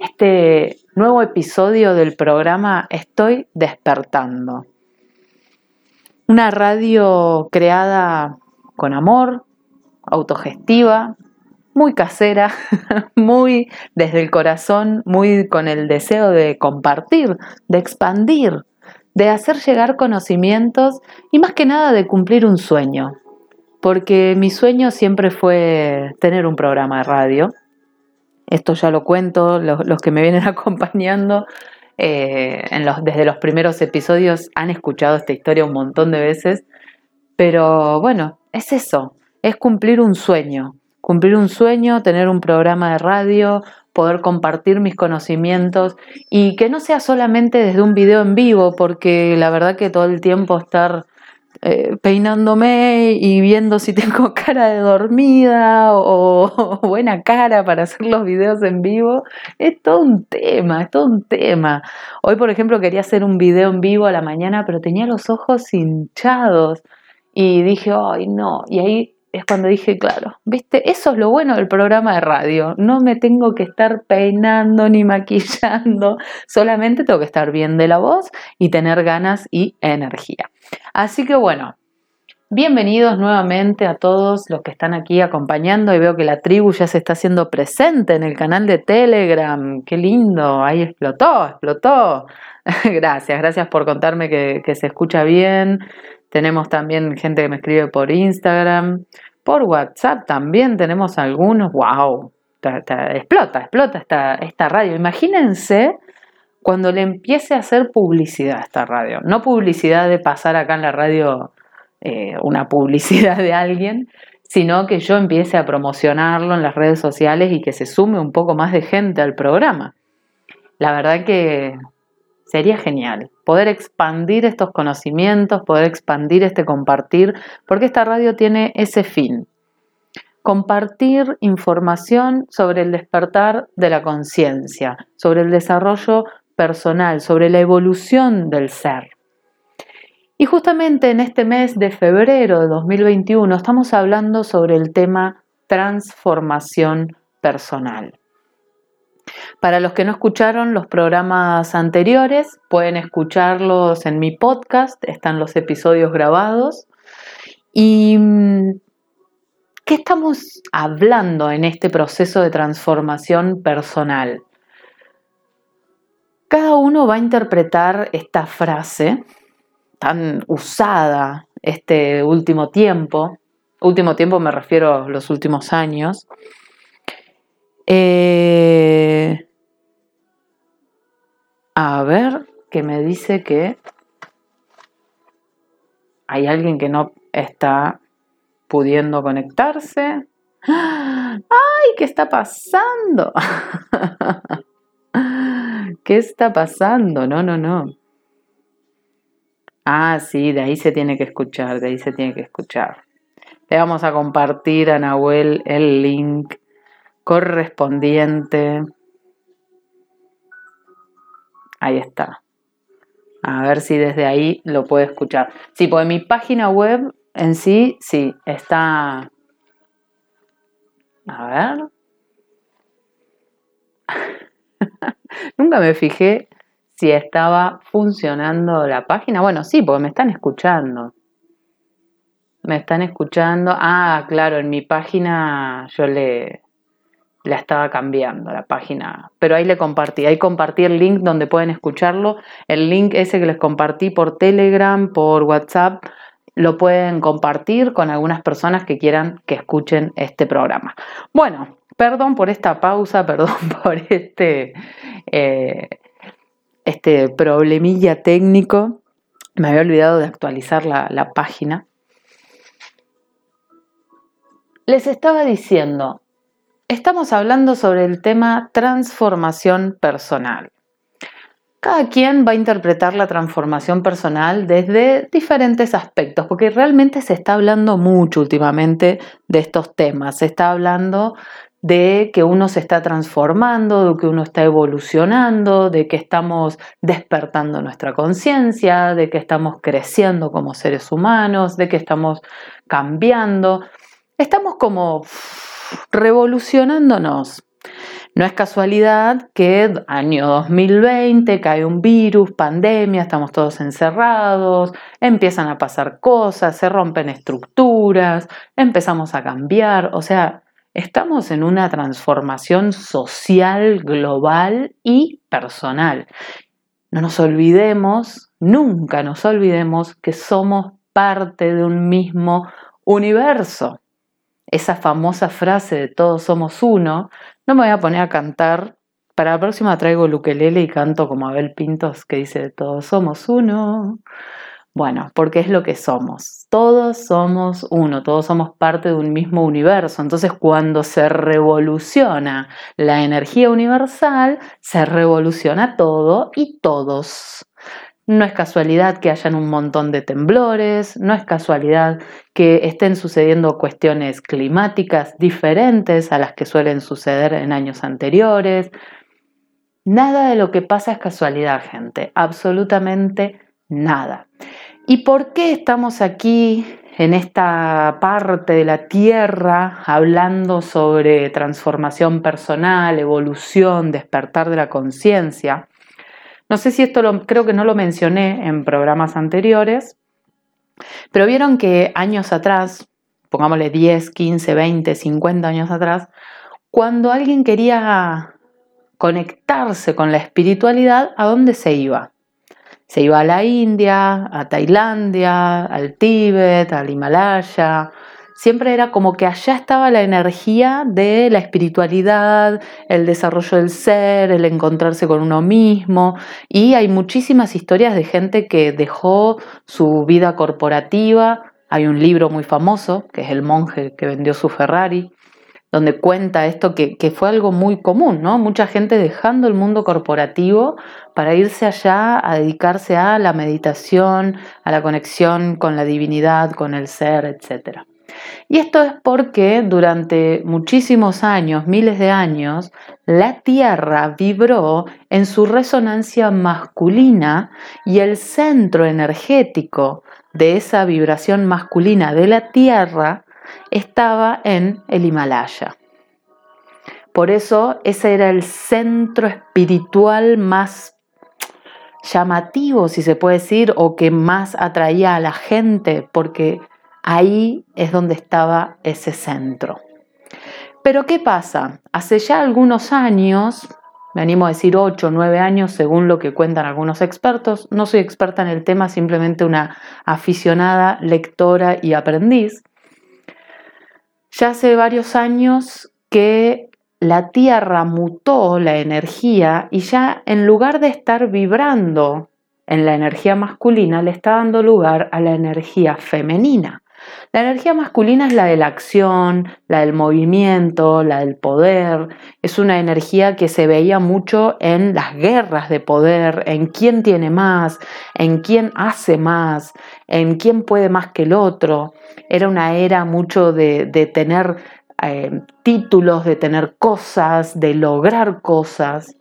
este nuevo episodio del programa Estoy despertando. Una radio creada con amor, autogestiva, muy casera, muy desde el corazón, muy con el deseo de compartir, de expandir, de hacer llegar conocimientos y más que nada de cumplir un sueño. Porque mi sueño siempre fue tener un programa de radio esto ya lo cuento, los, que me vienen acompañando eh, desde los primeros episodios han escuchado esta historia un montón de veces, pero bueno, es eso, es cumplir un sueño, cumplir un sueño, tener un programa de radio, poder compartir mis conocimientos y que no sea solamente desde un video en vivo, porque la verdad que todo el tiempo estar eh, peinándome y viendo si tengo cara de dormida o, buena cara para hacer los videos en vivo. Es todo un tema, es todo un tema. Hoy, por ejemplo, quería hacer un video en vivo a la mañana, pero tenía los ojos hinchados y dije, ay, no. Y ahí es cuando dije, claro, viste, eso es lo bueno del programa de radio. No me tengo que estar peinando ni maquillando, solamente tengo que estar bien de la voz y tener ganas y energía. Así que bueno, bienvenidos nuevamente a todos los que están aquí acompañando y veo que la tribu ya se está haciendo presente en el canal de Telegram. Qué lindo, ahí explotó, explotó. gracias, gracias por contarme que, que se escucha bien tenemos también gente que me escribe por Instagram, por WhatsApp también tenemos algunos. ¡Wow! explota, explota esta, esta radio. Imagínense cuando le empiece a hacer publicidad a esta radio. No publicidad de pasar acá en la radio eh, una publicidad de alguien, sino que yo empiece a promocionarlo en las redes sociales y que se sume un poco más de gente al programa. La verdad que Sería genial poder expandir estos conocimientos, poder expandir este compartir, porque esta radio tiene ese fin. Compartir información sobre el despertar de la conciencia, sobre el desarrollo personal, sobre la evolución del ser. Y justamente en este mes de febrero de 2021 estamos hablando sobre el tema transformación personal. Para los que no escucharon los programas anteriores, pueden escucharlos en mi podcast, están los episodios grabados. ¿Y mm, qué estamos hablando en este proceso de transformación personal? Cada uno va a interpretar esta frase tan usada este último tiempo, último tiempo me refiero a los últimos años, eh, a ver, que me dice que hay alguien que no está pudiendo conectarse. ¡Ay! ¿Qué está pasando? ¿Qué está pasando? No, no, no. Ah, sí, de ahí se tiene que escuchar, de ahí se tiene que escuchar. Le vamos a compartir a Nahuel el link correspondiente. Ahí está. A ver si desde ahí lo puede escuchar. Sí, pues mi página web en sí, sí, está... A ver. Nunca me fijé si estaba funcionando la página. Bueno, sí, porque me están escuchando. Me están escuchando. Ah, claro, en mi página yo le, la estaba cambiando la página, pero ahí le compartí, ahí compartí el link donde pueden escucharlo, el link ese que les compartí por Telegram, por WhatsApp, lo pueden compartir con algunas personas que quieran que escuchen este programa. Bueno, perdón por esta pausa, perdón por este, eh, este problemilla técnico, me había olvidado de actualizar la página. Les estaba diciendo, Estamos hablando sobre el tema transformación personal. Cada quien va a interpretar la transformación personal desde diferentes aspectos, porque realmente se está hablando mucho últimamente de estos temas. Se está hablando de que uno se está transformando, de que uno está evolucionando, de que estamos despertando nuestra conciencia, de que estamos creciendo como seres humanos, de que estamos cambiando. Estamos como revolucionándonos. No es casualidad que año 2020 cae un virus, pandemia, estamos todos encerrados, empiezan a pasar cosas, se rompen estructuras, empezamos a cambiar, o sea, estamos en una transformación social, global y personal. No nos olvidemos, nunca nos olvidemos que somos parte de un mismo universo. Esa famosa frase de todos somos uno, no me voy a poner a cantar. Para la próxima traigo el y canto como Abel Pintos que dice todos somos uno. Bueno, porque es lo que somos. Todos somos uno, todos somos parte de un mismo universo. Entonces, cuando se revoluciona la energía universal, se revoluciona todo y todos. No es casualidad que hayan un montón de temblores, no es casualidad que estén sucediendo cuestiones climáticas diferentes a las que suelen suceder en años anteriores. Nada de lo que pasa es casualidad, gente, absolutamente nada. ¿Y por qué estamos aquí en esta parte de la Tierra hablando sobre transformación personal, evolución, despertar de la conciencia? No sé si esto lo, creo que no lo mencioné en programas anteriores, pero vieron que años atrás, pongámosle 10, 15, 20, 50 años atrás, cuando alguien quería conectarse con la espiritualidad, ¿a dónde se iba? Se iba a la India, a Tailandia, al Tíbet, al Himalaya. Siempre era como que allá estaba la energía de la espiritualidad, el desarrollo del ser, el encontrarse con uno mismo. Y hay muchísimas historias de gente que dejó su vida corporativa. Hay un libro muy famoso, que es El monje que vendió su Ferrari, donde cuenta esto que, fue algo muy común, ¿no? Mucha gente dejando el mundo corporativo para irse allá a dedicarse a la meditación, a la conexión con la divinidad, con el ser, etc. Y esto es porque durante muchísimos años, miles de años, la Tierra vibró en su resonancia masculina y el centro energético de esa vibración masculina de la Tierra estaba en el Himalaya. Por eso ese era el centro espiritual más llamativo, si se puede decir, o que más atraía a la gente, porque ahí es donde estaba ese centro. Pero ¿qué pasa? Hace ya algunos años, me animo a decir 8 o 9 años según lo que cuentan algunos expertos, no soy experta en el tema, simplemente una aficionada, lectora y aprendiz, ya hace varios años que la Tierra mutó la energía y ya en lugar de estar vibrando en la energía masculina, le está dando lugar a la energía femenina. La energía masculina es la de la acción, la del movimiento, la del poder. Es una energía que se veía mucho en las guerras de poder, en quién tiene más, en quién hace más, en quién puede más que el otro. Era una era mucho de, tener eh, títulos, de tener cosas, de lograr cosas.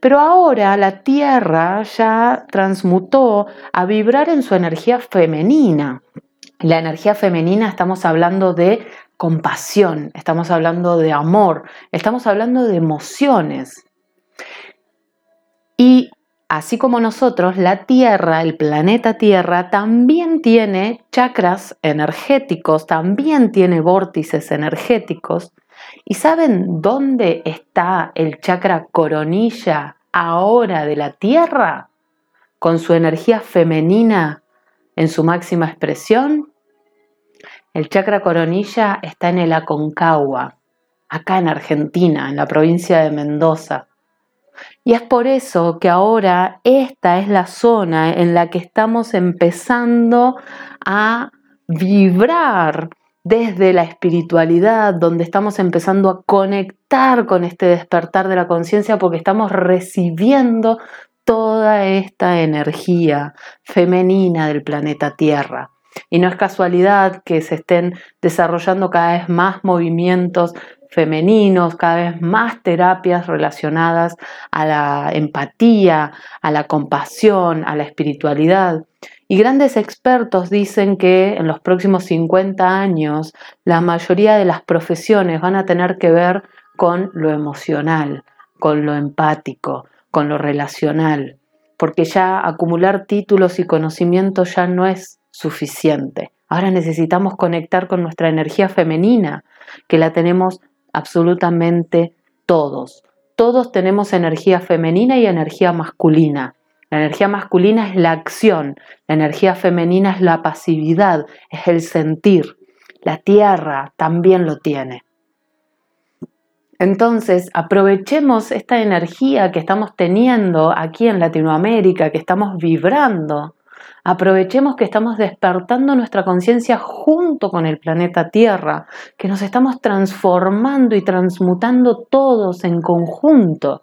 Pero ahora la Tierra ya transmutó a vibrar en su energía femenina. La energía femenina estamos hablando de compasión, estamos hablando de amor, estamos hablando de emociones. Y así como nosotros, la Tierra, el planeta Tierra, también tiene chakras energéticos, también tiene vórtices energéticos. ¿Y saben dónde está el chakra coronilla ahora de la Tierra? Con su energía femenina en su máxima expresión el chakra coronilla está en el Aconcagua, acá en Argentina, en la provincia de Mendoza. Y es por eso que ahora esta es la zona en la que estamos empezando a vibrar desde la espiritualidad, donde estamos empezando a conectar con este despertar de la conciencia porque estamos recibiendo toda esta energía femenina del planeta Tierra. Y no es casualidad que se estén desarrollando cada vez más movimientos femeninos, cada vez más terapias relacionadas a la empatía, a la compasión, a la espiritualidad. Y grandes expertos dicen que en los próximos 50 años la mayoría de las profesiones van a tener que ver con lo emocional, con lo empático, con lo relacional, porque ya acumular títulos y conocimientos ya no es suficiente. Ahora necesitamos conectar con nuestra energía femenina, que la tenemos absolutamente todos. Todos tenemos energía femenina y energía masculina. La energía masculina es la acción, la energía femenina es la pasividad, es el sentir. La tierra también lo tiene. Entonces, aprovechemos esta energía que estamos teniendo aquí en Latinoamérica, que estamos vibrando. Aprovechemos que estamos despertando nuestra conciencia junto con el planeta Tierra, que nos estamos transformando y transmutando todos en conjunto,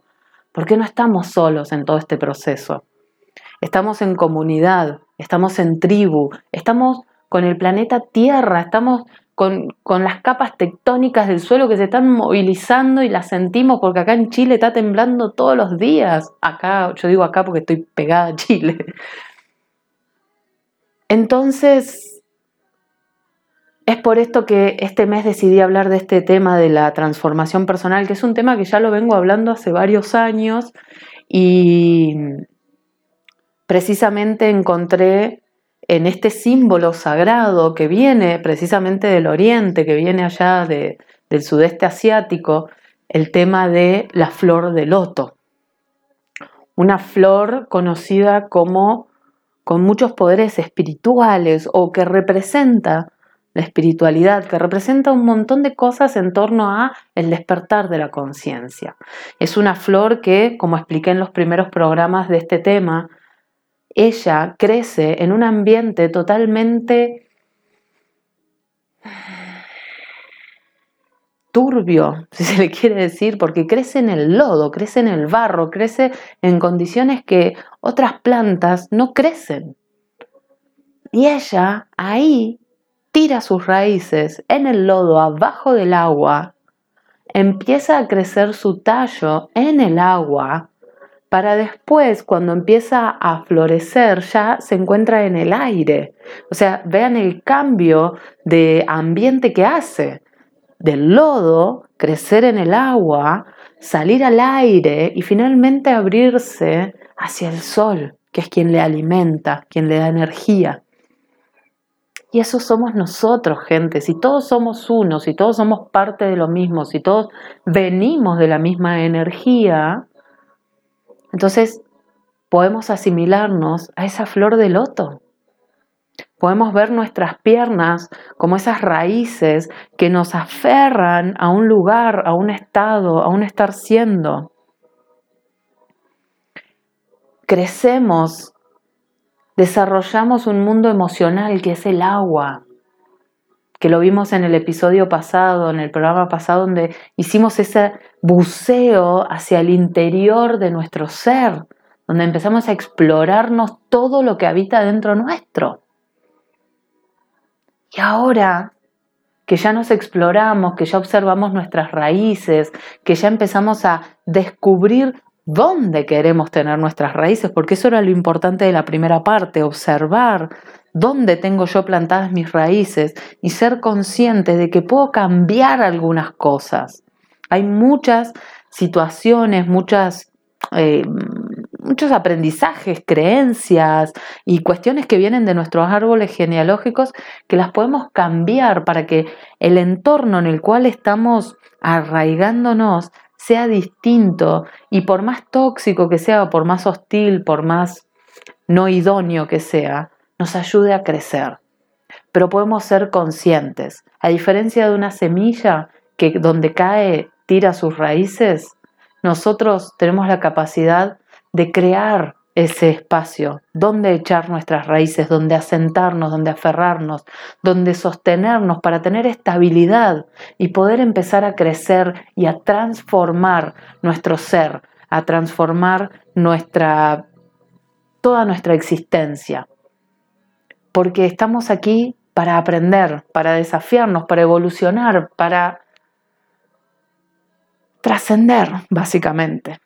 porque no estamos solos en todo este proceso. Estamos en comunidad, estamos en tribu, estamos con el planeta Tierra, estamos con, las capas tectónicas del suelo que se están movilizando y las sentimos porque acá en Chile está temblando todos los días. Acá, yo digo acá porque estoy pegada a Chile. Entonces, es por esto que este mes decidí hablar de este tema de la transformación personal, que es un tema que ya lo vengo hablando hace varios años y precisamente encontré en este símbolo sagrado que viene precisamente del oriente, que viene allá del sudeste asiático, el tema de la flor de loto. Una flor conocida como con muchos poderes espirituales o que representa la espiritualidad, que representa un montón de cosas en torno a el despertar de la conciencia. Es una flor que, como expliqué en los primeros programas de este tema, ella crece en un ambiente totalmente turbio, si se le quiere decir, porque crece en el lodo, crece en el barro, crece en condiciones que otras plantas no crecen. Y ella ahí tira sus raíces en el lodo, abajo del agua, empieza a crecer su tallo en el agua para después, cuando empieza a florecer, ya se encuentra en el aire. O sea, vean el cambio de ambiente que hace. Del lodo, crecer en el agua, salir al aire y finalmente abrirse hacia el sol, que es quien le alimenta, quien le da energía. Y eso somos nosotros, gente. Si todos somos uno, si todos somos parte de lo mismo, si todos venimos de la misma energía, entonces, podemos asimilarnos a esa flor de loto. Podemos ver nuestras piernas como esas raíces que nos aferran a un lugar, a un estado, a un estar siendo. Crecemos, desarrollamos un mundo emocional que es el agua, que lo vimos en el episodio pasado, en el programa pasado, donde hicimos ese buceo hacia el interior de nuestro ser, donde empezamos a explorarnos todo lo que habita dentro nuestro. Y ahora que ya nos exploramos, que ya observamos nuestras raíces, que ya empezamos a descubrir dónde queremos tener nuestras raíces, porque eso era lo importante de la primera parte, observar dónde tengo yo plantadas mis raíces y ser consciente de que puedo cambiar algunas cosas. Hay muchas situaciones, muchas, eh, muchos aprendizajes, creencias y cuestiones que vienen de nuestros árboles genealógicos que las podemos cambiar para que el entorno en el cual estamos arraigándonos sea distinto y por más tóxico que sea, por más hostil, por más no idóneo que sea, nos ayude a crecer. Pero podemos ser conscientes. A diferencia de una semilla que donde cae tira sus raíces, nosotros tenemos la capacidad de crear ese espacio, donde echar nuestras raíces, donde asentarnos, donde aferrarnos, donde sostenernos para tener estabilidad y poder empezar a crecer y a transformar nuestro ser, a transformar nuestra toda nuestra existencia porque estamos aquí para aprender, para desafiarnos, para evolucionar, para trascender, básicamente.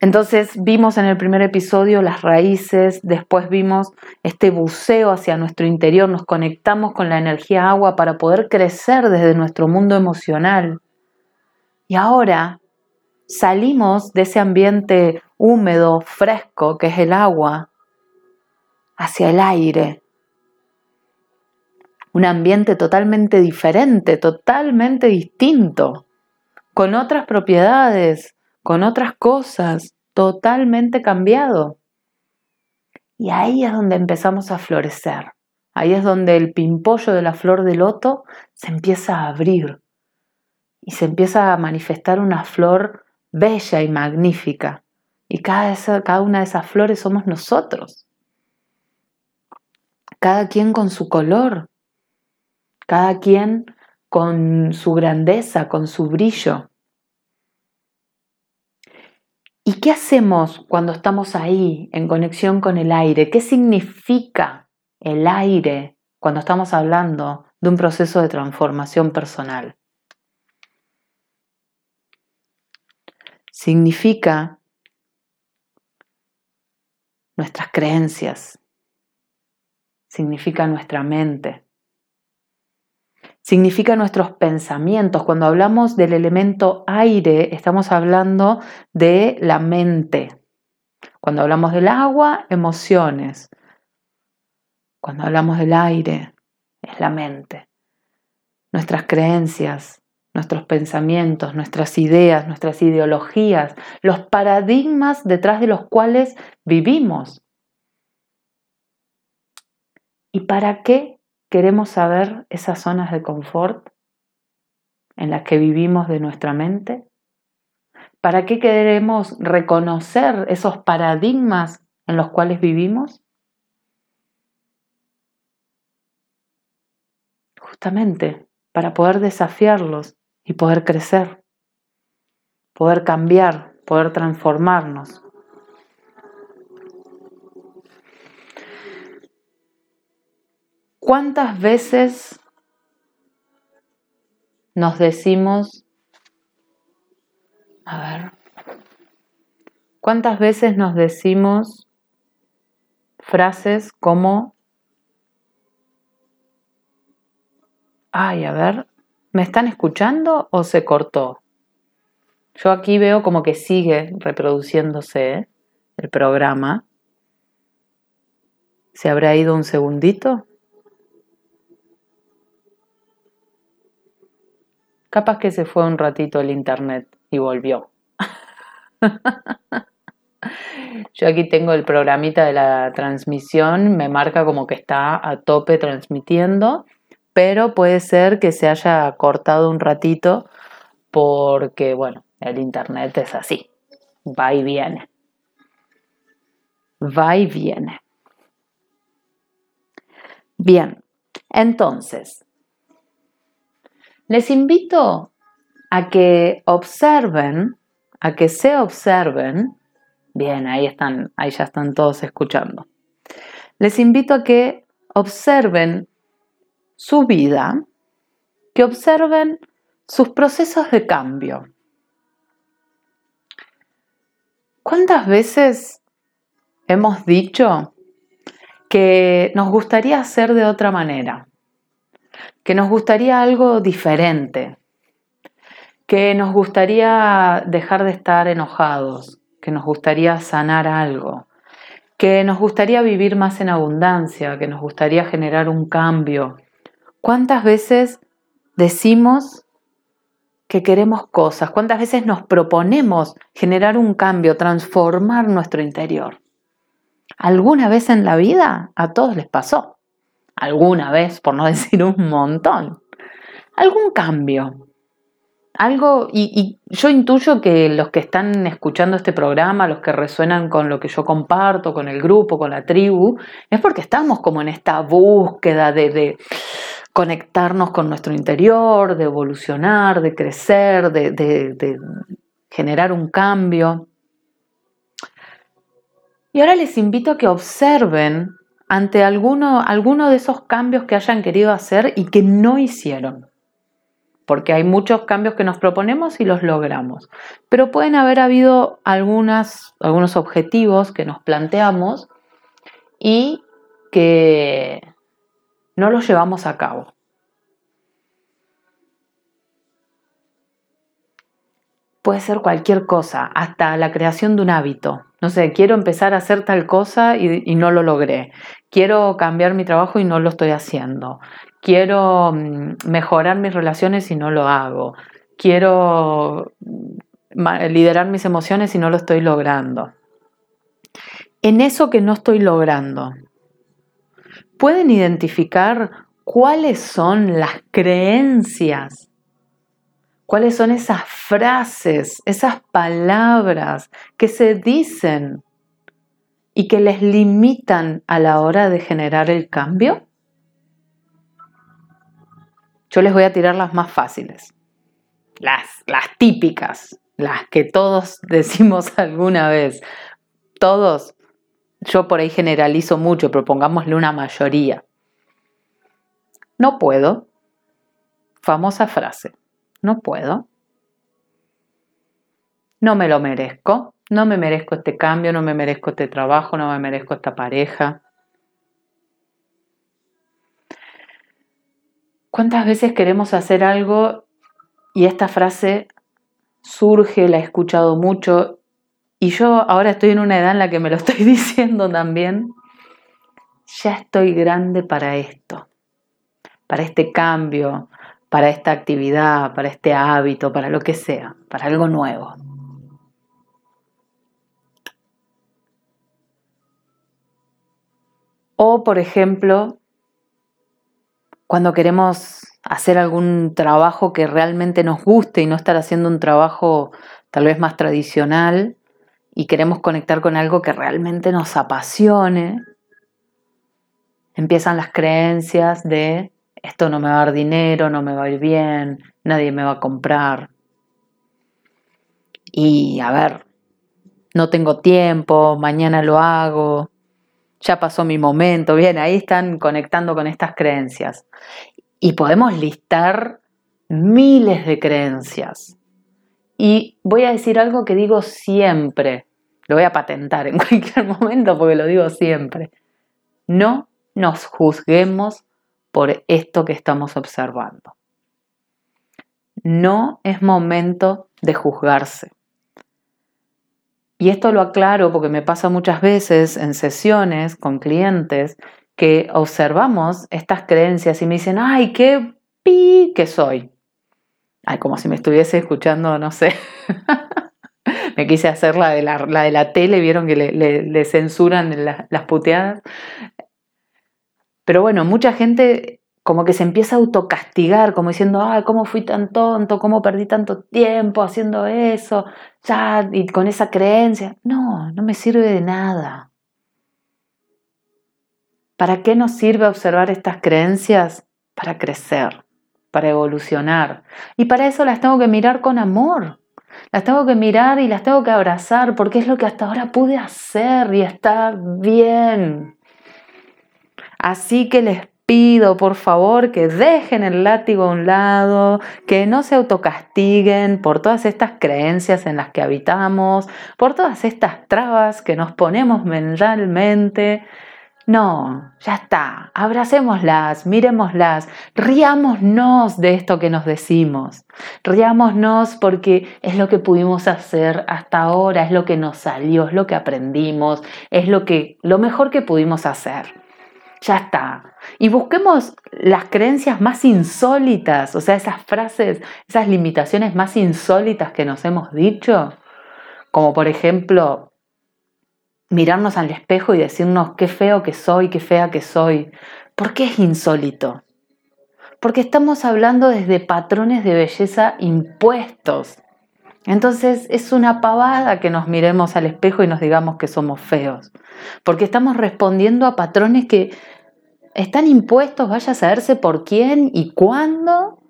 Entonces vimos en el primer episodio las raíces, después vimos este buceo hacia nuestro interior, nos conectamos con la energía agua para poder crecer desde nuestro mundo emocional. Y ahora salimos de ese ambiente húmedo, fresco, que es el agua, hacia el aire. Un ambiente totalmente diferente, totalmente distinto, con otras propiedades, con otras cosas, totalmente cambiado. Y ahí es donde empezamos a florecer. Ahí es donde el pimpollo de la flor de loto se empieza a abrir y se empieza a manifestar una flor bella y magnífica. Y cada, cada una de esas flores somos nosotros. Cada quien con su color, cada quien con su grandeza, con su brillo. ¿Y qué hacemos cuando estamos ahí en conexión con el aire? ¿Qué significa el aire cuando estamos hablando de un proceso de transformación personal? Significa nuestras creencias, significa nuestra mente, significa nuestros pensamientos. Cuando hablamos del elemento aire, estamos hablando de la mente. Cuando hablamos del agua, emociones. Cuando hablamos del aire, es la mente. Nuestras creencias, nuestros pensamientos, nuestras ideas, nuestras ideologías, los paradigmas detrás de los cuales vivimos. ¿Y para qué ¿Queremos saber esas zonas de confort en las que vivimos de nuestra mente? ¿Para qué queremos reconocer esos paradigmas en los cuales vivimos? Justamente para poder desafiarlos y poder crecer, poder cambiar, poder transformarnos. ¿Cuántas veces nos decimos, a ver, cuántas veces nos decimos frases como, ay, a ver, ¿me están escuchando o se cortó? Yo aquí veo como que sigue reproduciéndose el programa. ¿Se habrá ido un segundito? Capaz que se fue un ratito el internet y volvió. Yo aquí tengo el programita de la transmisión, me marca como que está a tope transmitiendo, pero puede ser que se haya cortado un ratito porque, bueno, el internet es así, va y viene. Va y viene. Bien, entonces, les invito a que observen, a que se observen. Bien, ahí están, ahí ya están todos escuchando. Les invito a que observen su vida, que observen sus procesos de cambio. ¿Cuántas veces hemos dicho que nos gustaría hacer de otra manera? Que nos gustaría algo diferente, que nos gustaría dejar de estar enojados, que nos gustaría sanar algo, que nos gustaría vivir más en abundancia, que nos gustaría generar un cambio. ¿Cuántas veces decimos que queremos cosas? ¿Cuántas veces nos proponemos generar un cambio, transformar nuestro interior? ¿Alguna vez en la vida a todos les pasó? Alguna vez, por no decir un montón, algún cambio. Algo, y, yo intuyo que los que están escuchando este programa, los que resuenan con lo que yo comparto, con el grupo, con la tribu, es porque estamos como en esta búsqueda de, conectarnos con nuestro interior, de evolucionar, de crecer, de generar un cambio. Y ahora les invito a que observen ante alguno, de esos cambios que hayan querido hacer y que no hicieron. Porque hay muchos cambios que nos proponemos y los logramos. Pero pueden haber habido algunos objetivos que nos planteamos y que no los llevamos a cabo. puede ser cualquier cosa, hasta la creación de un hábito. No sé, quiero empezar a hacer tal cosa y, no lo logré. Quiero cambiar mi trabajo y no lo estoy haciendo. Quiero mm, mejorar mis relaciones y no lo hago. Quiero mm, liderar mis emociones y no lo estoy logrando. En eso que no estoy logrando, ¿pueden identificar cuáles son las creencias cuáles son esas frases, esas palabras que se dicen y que les limitan a la hora de generar el cambio? Yo les voy a tirar las más fáciles, las, típicas, las que todos decimos alguna vez. Todos, yo por ahí generalizo mucho, pero pongámosle una mayoría. No puedo. Famosa frase no puedo. No me lo merezco. No me merezco este cambio, no me merezco este trabajo, no me merezco esta pareja. ¿Cuántas veces queremos hacer algo y esta frase surge, la he escuchado mucho y yo ahora estoy en una edad en la que me lo estoy diciendo también? Ya estoy grande para esto, para este cambio, para esta actividad, para este hábito, para lo que sea, para algo nuevo. O, por ejemplo, cuando queremos hacer algún trabajo que realmente nos guste y no estar haciendo un trabajo tal vez más tradicional y queremos conectar con algo que realmente nos apasione, empiezan las creencias de esto no me va a dar dinero, no me va a ir bien, nadie me va a comprar. Y a ver, no tengo tiempo, mañana lo hago, ya pasó mi momento, bien, ahí están conectando con estas creencias. Y podemos listar miles de creencias. Y voy a decir algo que digo siempre, lo voy a patentar en cualquier momento porque lo digo siempre. No nos juzguemos por esto que estamos observando. No es momento de juzgarse. Y esto lo aclaro porque me pasa muchas veces en sesiones con clientes que observamos estas creencias y me dicen, ay, qué pi que soy. Ay, como si me estuviese escuchando, no sé. me quise hacer la de la, de la tele, vieron que le, censuran las puteadas. Pero bueno, mucha gente como que se empieza a autocastigar, como diciendo, ay, ¿cómo fui tan tonto? ¿Cómo perdí tanto tiempo haciendo eso? Ya, y con esa creencia. No, no me sirve de nada. ¿Para qué nos sirve observar estas creencias? Para crecer, para evolucionar. Y para eso las tengo que mirar con amor. Las tengo que mirar y las tengo que abrazar porque es lo que hasta ahora pude hacer y está bien. Así que les pido por favor que dejen el látigo a un lado, que no se autocastiguen por todas estas creencias en las que habitamos, por todas estas trabas que nos ponemos mentalmente. No, ya está, abracémoslas, miremoslas, riámonos de esto que nos decimos, riámonos porque es lo que pudimos hacer hasta ahora, es lo que nos salió, es lo que aprendimos, es lo que lo mejor que pudimos hacer ya está. Y busquemos las creencias más insólitas, o sea, esas frases, esas limitaciones más insólitas que nos hemos dicho, como por ejemplo, mirarnos al espejo y decirnos qué feo que soy, qué fea que soy. ¿Por qué es insólito? Porque estamos hablando desde patrones de belleza impuestos. Entonces es una pavada que nos miremos al espejo y nos digamos que somos feos, porque estamos respondiendo a patrones que están impuestos, vaya a saberse por quién y cuándo,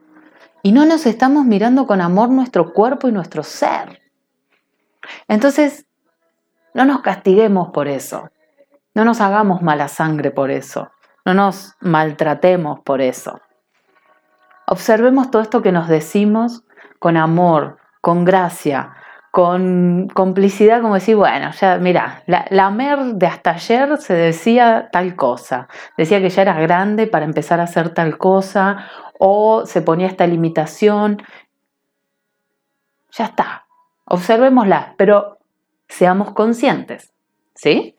y no nos estamos mirando con amor nuestro cuerpo y nuestro ser. Entonces, no nos castiguemos por eso, no nos hagamos mala sangre por eso, no nos maltratemos por eso. Observemos todo esto que nos decimos con amor, con gracia, con complicidad, como decir, bueno, ya, mira, la, Mer de hasta ayer se decía tal cosa, decía que ya era grande para empezar a hacer tal cosa, o se ponía esta limitación. Ya está, observémoslas, pero seamos conscientes, ¿sí?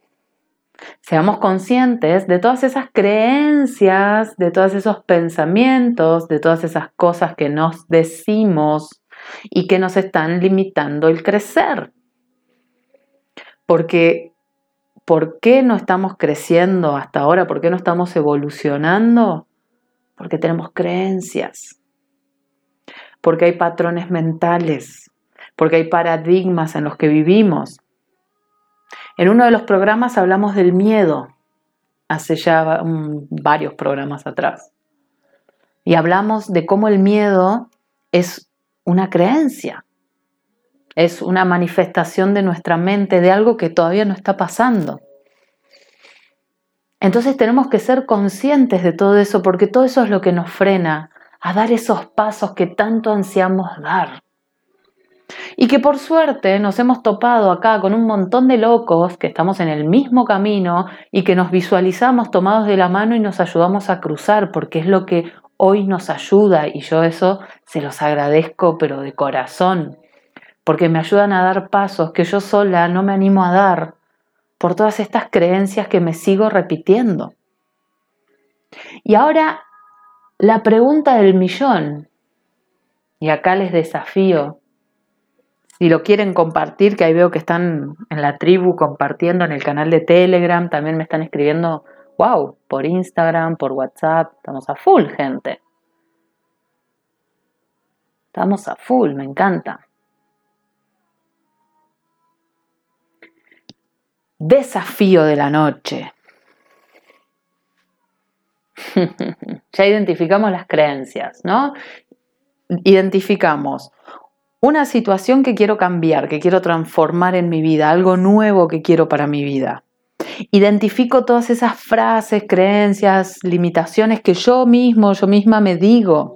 Seamos conscientes de todas esas creencias, de todos esos pensamientos, de todas esas cosas que nos decimos y que nos están limitando el crecer. Porque, ¿por qué no estamos creciendo hasta ahora? ¿Por qué no estamos evolucionando? Porque tenemos creencias, porque hay patrones mentales, porque hay paradigmas en los que vivimos. En uno de los programas hablamos del miedo, hace ya varios programas atrás. Y hablamos de cómo el miedo es una creencia, es una manifestación de nuestra mente de algo que todavía no está pasando. Entonces tenemos que ser conscientes de todo eso porque todo eso es lo que nos frena a dar esos pasos que tanto ansiamos dar. Y que por suerte nos hemos topado acá con un montón de locos que estamos en el mismo camino y que nos visualizamos tomados de la mano y nos ayudamos a cruzar porque es lo que hoy nos ayuda y yo eso se los agradezco pero de corazón porque me ayudan a dar pasos que yo sola no me animo a dar por todas estas creencias que me sigo repitiendo. Y ahora la pregunta del millón, y acá les desafío, si lo quieren compartir, que ahí veo que están en la tribu compartiendo en el canal de Telegram, también me están escribiendo, wow, por Instagram, por WhatsApp, estamos a full, gente. Estamos a full, me encanta. Desafío de la noche. ya identificamos las creencias, ¿no? Identificamos una situación que quiero cambiar, que quiero transformar en mi vida, algo nuevo que quiero para mi vida. Identifico todas esas frases, creencias, limitaciones que yo mismo, yo misma me digo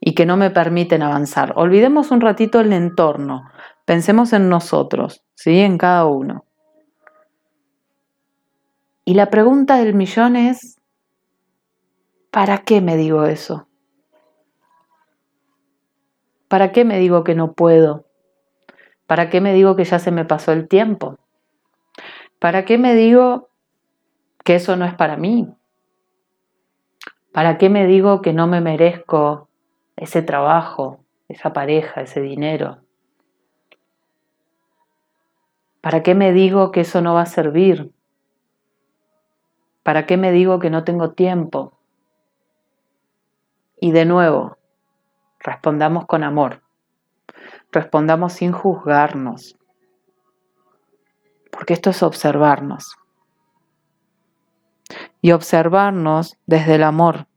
y que no me permiten avanzar. Olvidemos un ratito el entorno, pensemos en nosotros, ¿sí? En cada uno. Y la pregunta del millón es, ¿para qué me digo eso? ¿Para qué me digo que no puedo? ¿Para qué me digo que ya se me pasó el tiempo? ¿Para qué me digo que eso no es para mí? ¿Para qué me digo que no me merezco ese trabajo, esa pareja, ese dinero? ¿Para qué me digo que eso no va a servir? ¿Para qué me digo que no tengo tiempo? Y de nuevo, respondamos con amor, respondamos sin juzgarnos, porque esto es observarnos. Y observarnos desde el amor,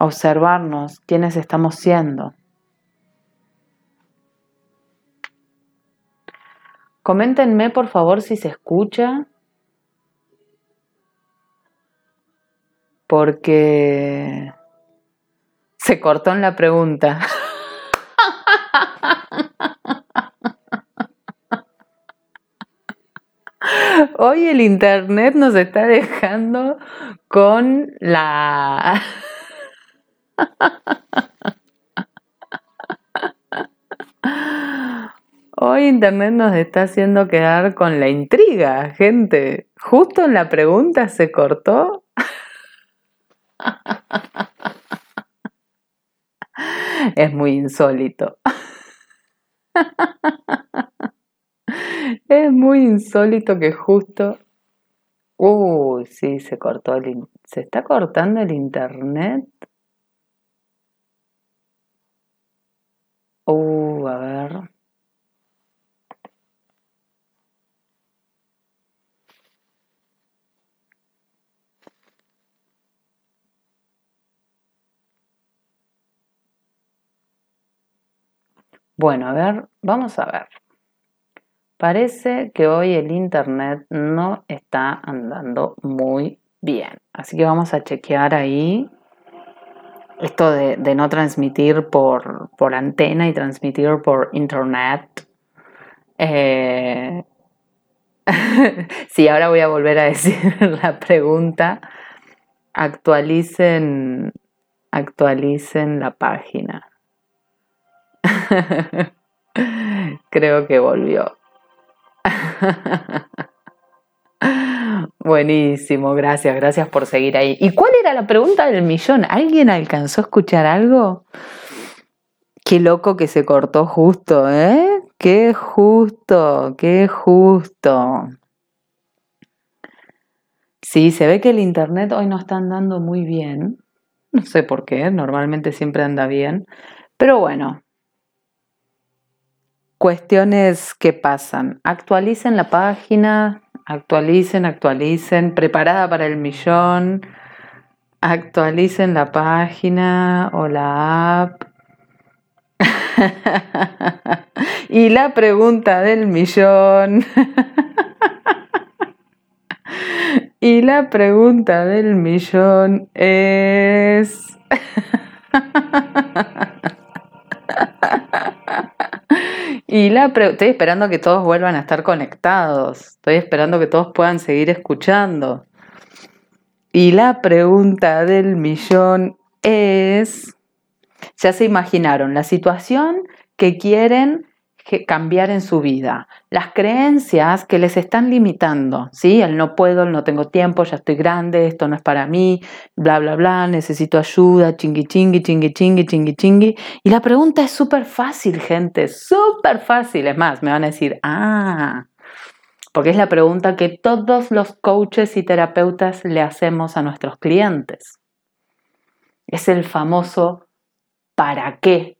observarnos quiénes estamos siendo. Coméntenme por favor si se escucha porque se cortó en la pregunta. Hoy el Internet nos está dejando con la... Hoy Internet nos está haciendo quedar con la intriga, gente. Justo en la pregunta se cortó. Es muy insólito. Es muy insólito que justo... Uy, sí, se cortó el... ¿Se está cortando el internet? Uh, a ver. Bueno, a ver, vamos a ver. Parece que hoy el internet no está andando muy bien. Así que vamos a chequear ahí esto de, no transmitir por, antena y transmitir por internet. Eh, sí, ahora voy a volver a decir la pregunta. Actualicen, actualicen la página. Creo que volvió. Buenísimo, gracias, gracias por seguir ahí. ¿Y cuál era la pregunta del millón? ¿Alguien alcanzó a escuchar algo? Qué loco que se cortó justo, ¿eh? Qué justo, qué justo. Sí, se ve que el internet hoy no está andando muy bien. No sé por qué, normalmente siempre anda bien. Pero bueno, cuestiones que pasan. Actualicen la página, actualicen, actualicen, preparada para el millón, actualicen la página o la app. y la pregunta del millón. y la pregunta del millón es... Y la estoy esperando que todos vuelvan a estar conectados. Estoy esperando que todos puedan seguir escuchando. Y la pregunta del millón es, ya se imaginaron la situación que quieren cambiar en su vida, las creencias que les están limitando, ¿sí? El no puedo, el no tengo tiempo, ya estoy grande, esto no es para mí, bla, bla, bla, necesito ayuda, chingui, chingui, chingui, chingui, chingui, chingui. Y la pregunta es súper fácil, gente, súper fácil. Es más, me van a decir, ah, porque es la pregunta que todos los coaches y terapeutas le hacemos a nuestros clientes. Es el famoso ¿para qué?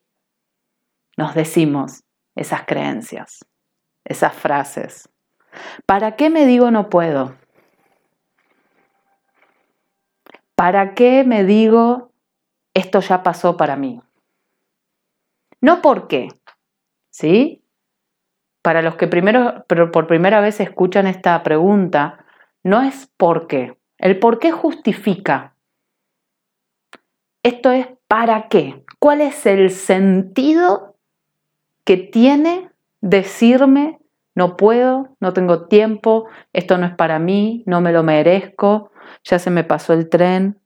Nos decimos, esas creencias, esas frases. ¿Para qué me digo no puedo? ¿Para qué me digo esto ya pasó para mí? No por qué, ¿sí? Para los que primero, por primera vez escuchan esta pregunta, no es por qué. El por qué justifica. Esto es para qué. ¿Cuál es el sentido que tiene decirme, no puedo, no tengo tiempo, esto no es para mí, no me lo merezco, ya se me pasó el tren.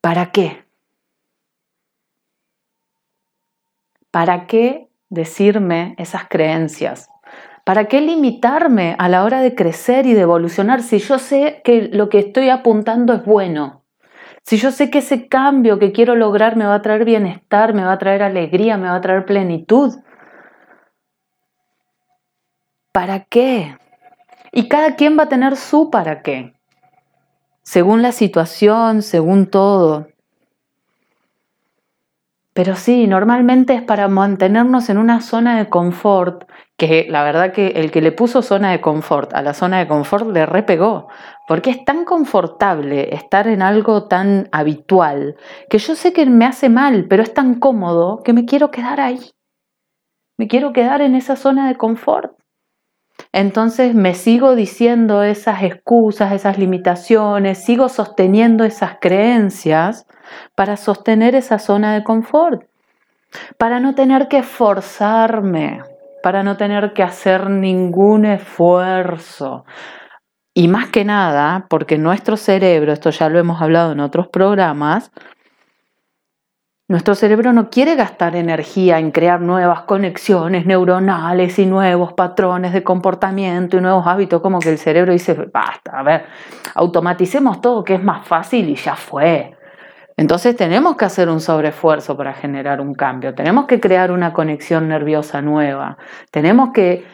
¿Para qué? ¿Para qué decirme esas creencias? ¿Para qué limitarme a la hora de crecer y de evolucionar si yo sé que lo que estoy apuntando es bueno? Si yo sé que ese cambio que quiero lograr me va a traer bienestar, me va a traer alegría, me va a traer plenitud, ¿para qué? Y cada quien va a tener su para qué, según la situación, según todo. Pero sí, normalmente es para mantenernos en una zona de confort, que la verdad que el que le puso zona de confort a la zona de confort le repegó, porque es tan confortable estar en algo tan habitual, que yo sé que me hace mal, pero es tan cómodo que me quiero quedar ahí. Me quiero quedar en esa zona de confort. Entonces me sigo diciendo esas excusas, esas limitaciones, sigo sosteniendo esas creencias para sostener esa zona de confort, para no tener que esforzarme, para no tener que hacer ningún esfuerzo. Y más que nada, porque nuestro cerebro, esto ya lo hemos hablado en otros programas, nuestro cerebro no quiere gastar energía en crear nuevas conexiones neuronales y nuevos patrones de comportamiento y nuevos hábitos, como que el cerebro dice, basta, a ver, automaticemos todo que es más fácil y ya fue. Entonces tenemos que hacer un sobreesfuerzo para generar un cambio, tenemos que crear una conexión nerviosa nueva, tenemos que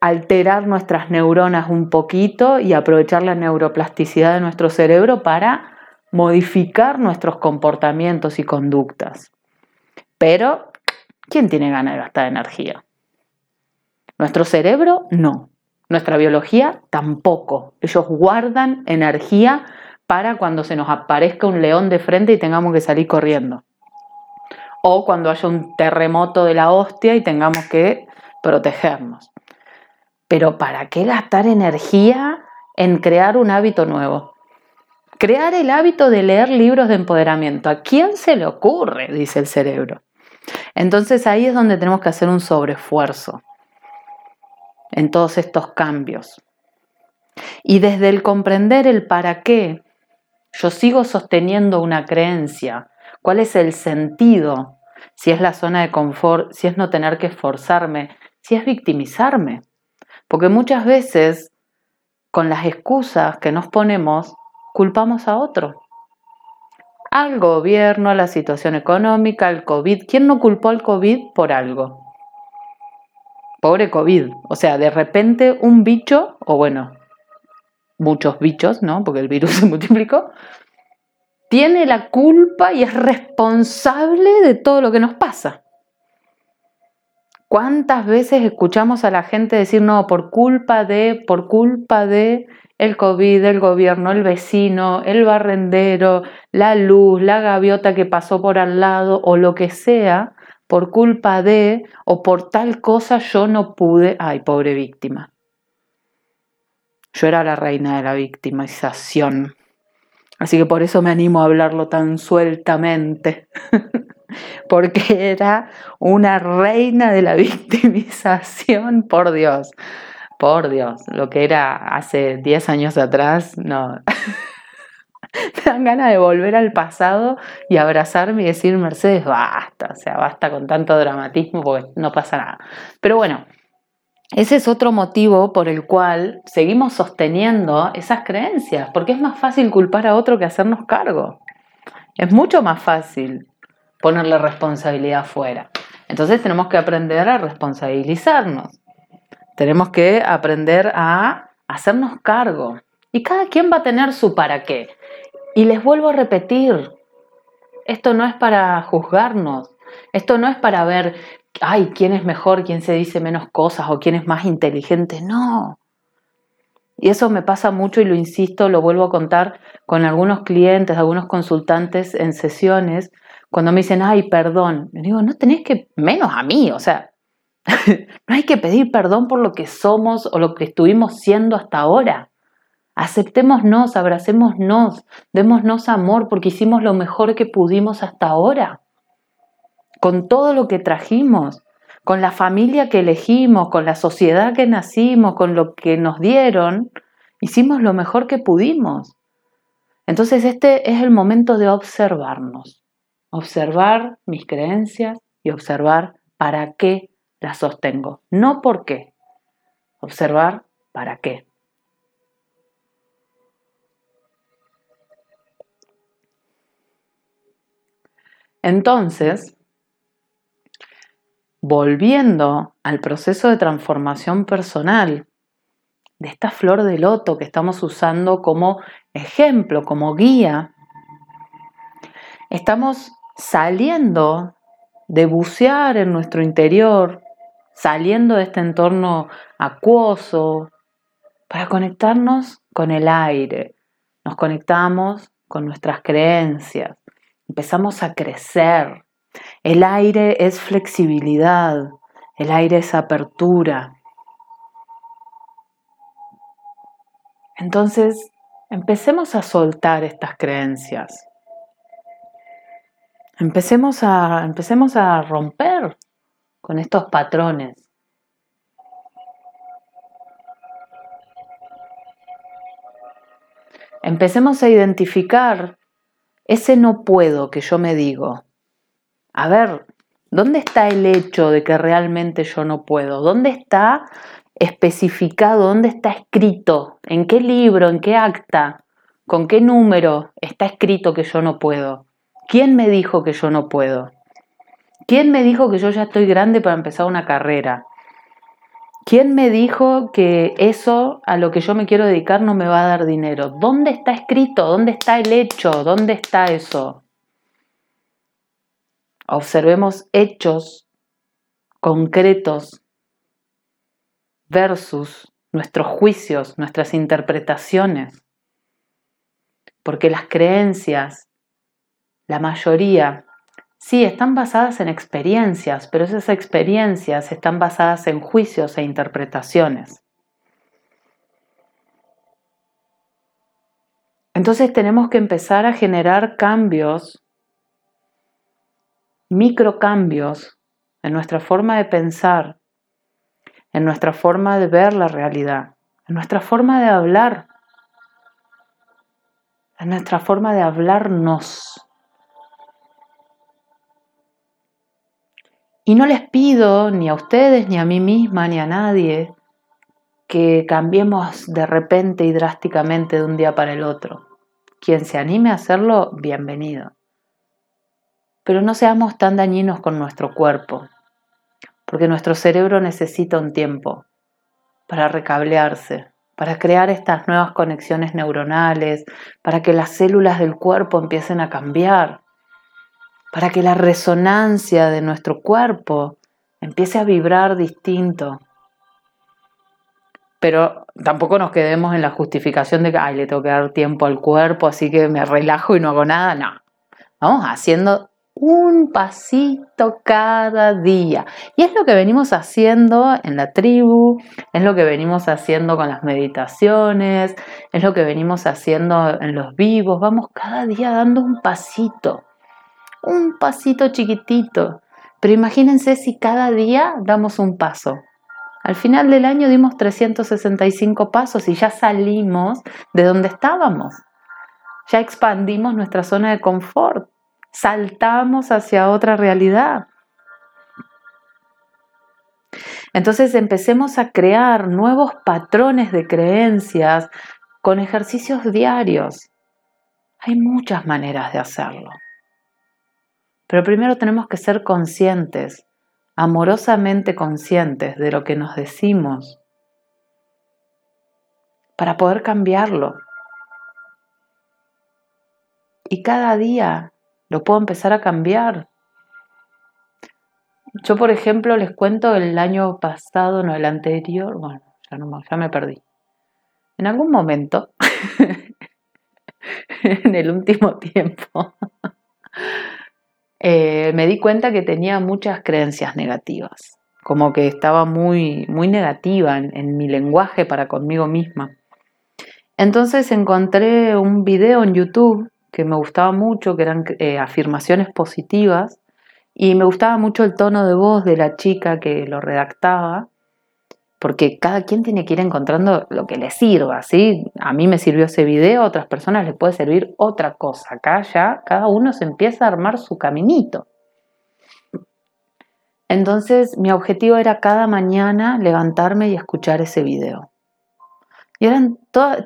alterar nuestras neuronas un poquito y aprovechar la neuroplasticidad de nuestro cerebro para modificar nuestros comportamientos y conductas. Pero, ¿quién tiene ganas de gastar energía? Nuestro cerebro no. Nuestra biología tampoco. Ellos guardan energía para cuando se nos aparezca un león de frente y tengamos que salir corriendo. O cuando haya un terremoto de la hostia y tengamos que protegernos. Pero ¿para qué gastar energía en crear un hábito nuevo? Crear el hábito de leer libros de empoderamiento. ¿A quién se le ocurre? Dice el cerebro. Entonces ahí es donde tenemos que hacer un sobreesfuerzo en todos estos cambios. Y desde el comprender el para qué yo sigo sosteniendo una creencia ¿Cuál es el sentido? Si es la zona de confort, si es no tener que esforzarme, si es victimizarme. Porque muchas veces, con las excusas que nos ponemos, culpamos a otro. Al gobierno, a la situación económica, al COVID. ¿Quién no culpó al COVID por algo? Pobre COVID. O sea, de repente un bicho, o bueno, muchos bichos, ¿no? Porque el virus se multiplicó, tiene la culpa y es responsable de todo lo que nos pasa. ¿Cuántas veces escuchamos a la gente decir, no, por culpa de, por culpa de el COVID, el gobierno, el vecino, el barrendero, la luz, la gaviota que pasó por al lado o lo que sea, por culpa de o por tal cosa yo no pude, ay, pobre víctima. Yo era la reina de la victimización. Así que por eso me animo a hablarlo tan sueltamente. Porque era una reina de la victimización, por Dios. Por Dios, lo que era hace 10 años atrás, no. Me dan ganas de volver al pasado y abrazarme y decir, Mercedes, basta, o sea, basta con tanto dramatismo porque no pasa nada. Pero bueno, ese es otro motivo por el cual seguimos sosteniendo esas creencias, porque es más fácil culpar a otro que hacernos cargo. Es mucho más fácil ponerle responsabilidad afuera. Entonces tenemos que aprender a responsabilizarnos. Tenemos que aprender a hacernos cargo. Y cada quien va a tener su para qué. Y les vuelvo a repetir, esto no es para juzgarnos, esto no es para ver ay, quién es mejor, quién se dice menos cosas o quién es más inteligente. No. Y eso me pasa mucho y lo insisto, lo vuelvo a contar con algunos clientes, algunos consultantes en sesiones, cuando me dicen, ay, perdón. Le digo, no tenés que, menos a mí, o sea, no hay que pedir perdón por lo que somos o lo que estuvimos siendo hasta ahora. Aceptémonos, abracémonos, démonos amor porque hicimos lo mejor que pudimos hasta ahora con todo lo que trajimos, con la familia que elegimos, con la sociedad que nacimos, con lo que nos dieron, hicimos lo mejor que pudimos. Entonces este es el momento de observarnos, observar mis creencias y observar para qué las sostengo, no por qué, observar para qué. Entonces, volviendo al proceso de transformación personal de esta flor de loto que estamos usando como ejemplo, como guía, estamos saliendo de bucear en nuestro interior, saliendo de este entorno acuoso, para conectarnos con el aire. Nos conectamos con nuestras creencias, empezamos a crecer, el aire es flexibilidad, el aire es apertura. Entonces, empecemos a soltar estas creencias. Empecemos a, empecemos a romper con estos patrones. Empecemos a identificar ese no puedo que yo me digo a ver, ¿dónde está el hecho de que realmente yo no puedo? ¿Dónde está especificado? ¿Dónde está escrito? ¿En qué libro? ¿En qué acta? ¿Con qué número está escrito que yo no puedo? ¿Quién me dijo que yo no puedo? ¿Quién me dijo que yo ya estoy grande para empezar una carrera? ¿Quién me dijo que eso a lo que yo me quiero dedicar no me va a dar dinero? ¿Dónde está escrito? ¿Dónde está el hecho? ¿Dónde está eso? Observemos hechos concretos versus nuestros juicios, nuestras interpretaciones. Porque las creencias, la mayoría, sí, están basadas en experiencias, pero esas experiencias están basadas en juicios e interpretaciones. Entonces tenemos que empezar a generar cambios microcambios en nuestra forma de pensar, en nuestra forma de ver la realidad, en nuestra forma de hablar, en nuestra forma de hablarnos. Y no les pido ni a ustedes, ni a mí misma, ni a nadie que cambiemos de repente y drásticamente de un día para el otro. Quien se anime a hacerlo, bienvenido. Pero no seamos tan dañinos con nuestro cuerpo, porque nuestro cerebro necesita un tiempo para recablearse, para crear estas nuevas conexiones neuronales, para que las células del cuerpo empiecen a cambiar, para que la resonancia de nuestro cuerpo empiece a vibrar distinto. Pero tampoco nos quedemos en la justificación de que, ay, le tengo que dar tiempo al cuerpo, así que me relajo y no hago nada. No, vamos haciendo un pasito cada día. Y es lo que venimos haciendo en la tribu, es lo que venimos haciendo con las meditaciones, es lo que venimos haciendo en los vivos. Vamos cada día dando un pasito un pasito chiquitito. Pero imagínense si cada día damos un paso. Al final del año dimos 365 pasos y ya salimos de donde estábamos. Ya expandimos nuestra zona de confort. Saltamos hacia otra realidad. Entonces empecemos a crear nuevos patrones de creencias con ejercicios diarios. Hay muchas maneras de hacerlo. Pero primero tenemos que ser conscientes, amorosamente conscientes de lo que nos decimos para poder cambiarlo. Y cada día lo puedo empezar a cambiar. Yo, por ejemplo, les cuento el año pasado, no el anterior, bueno, ya, no, ya me perdí. En algún momento, en el último tiempo, eh, me di cuenta que tenía muchas creencias negativas, como que estaba muy, muy negativa en, mi lenguaje para conmigo misma. Entonces encontré un video en YouTube que me gustaba mucho, que eran eh, afirmaciones positivas, y me gustaba mucho el tono de voz de la chica que lo redactaba porque cada quien tiene que ir encontrando lo que le sirva, ¿sí? A mí me sirvió ese video, a otras personas les puede servir otra cosa. Acá ya cada uno se empieza a armar su caminito. Entonces mi objetivo era cada mañana levantarme y escuchar ese video. Y eran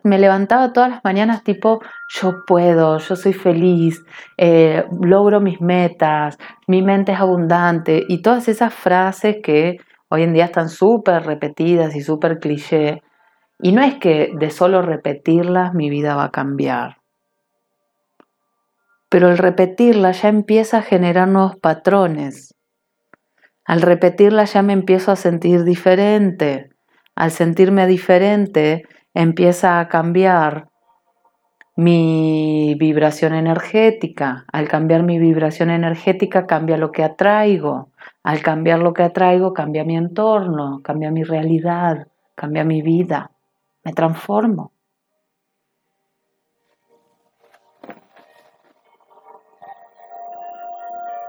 me levantaba todas las mañanas tipo, yo puedo, yo soy feliz, eh, logro mis metas, mi mente es abundante y todas esas frases que hoy en día están súper repetidas y súper cliché. Y no es que de solo repetirlas mi vida va a cambiar. Pero el repetirlas ya empieza a generar nuevos patrones. Al repetirlas ya me empiezo a sentir diferente. Al sentirme diferente empieza a cambiar mi vibración energética. Al cambiar mi vibración energética cambia lo que atraigo. Al cambiar lo que atraigo cambia mi entorno, cambia mi realidad, cambia mi vida. Me transformo.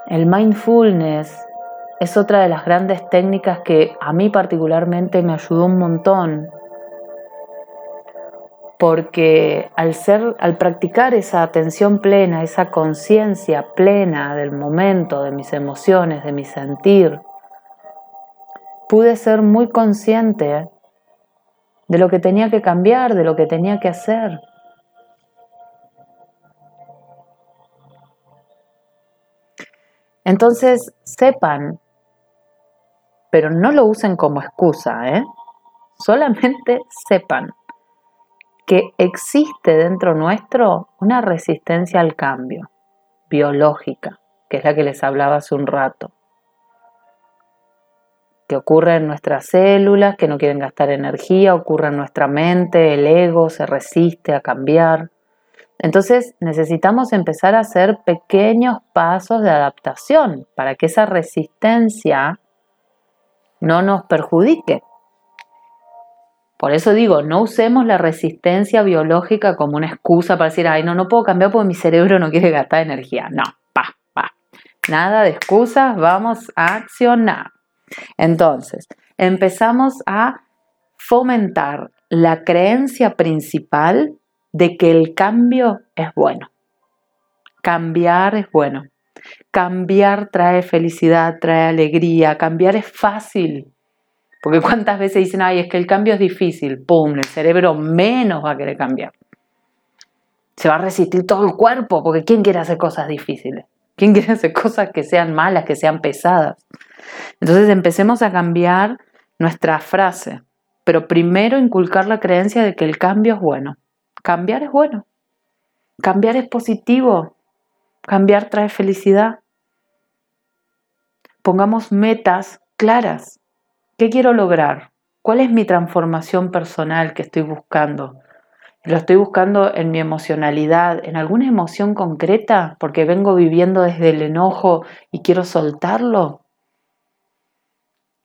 El mindfulness es otra de las grandes técnicas que a mí particularmente me ayudó un montón porque al, ser, al practicar esa atención plena, esa conciencia plena del momento, de mis emociones, de mi sentir, pude ser muy consciente de lo que tenía que cambiar, de lo que tenía que hacer. Entonces, sepan, pero no lo usen como excusa, ¿eh? solamente sepan que existe dentro nuestro una resistencia al cambio biológica, que es la que les hablaba hace un rato, que ocurre en nuestras células, que no quieren gastar energía, ocurre en nuestra mente, el ego se resiste a cambiar. Entonces necesitamos empezar a hacer pequeños pasos de adaptación para que esa resistencia no nos perjudique. Por eso digo, no usemos la resistencia biológica como una excusa para decir, ay, no, no puedo cambiar porque mi cerebro no quiere gastar energía. No, pa, pa. Nada de excusas, vamos a accionar. Entonces, empezamos a fomentar la creencia principal de que el cambio es bueno. Cambiar es bueno. cambiar trae felicidad, trae alegría, cambiar es fácil. Porque cuántas veces dicen, ay, es que el cambio es difícil, ¡pum! El cerebro menos va a querer cambiar. Se va a resistir todo el cuerpo, porque ¿quién quiere hacer cosas difíciles? ¿Quién quiere hacer cosas que sean malas, que sean pesadas? Entonces empecemos a cambiar nuestra frase, pero primero inculcar la creencia de que el cambio es bueno. Cambiar es bueno. Cambiar es positivo. Cambiar trae felicidad. Pongamos metas claras. ¿Qué quiero lograr? ¿Cuál es mi transformación personal que estoy buscando? ¿Lo estoy buscando en mi emocionalidad, en alguna emoción concreta? Porque vengo viviendo desde el enojo y quiero soltarlo.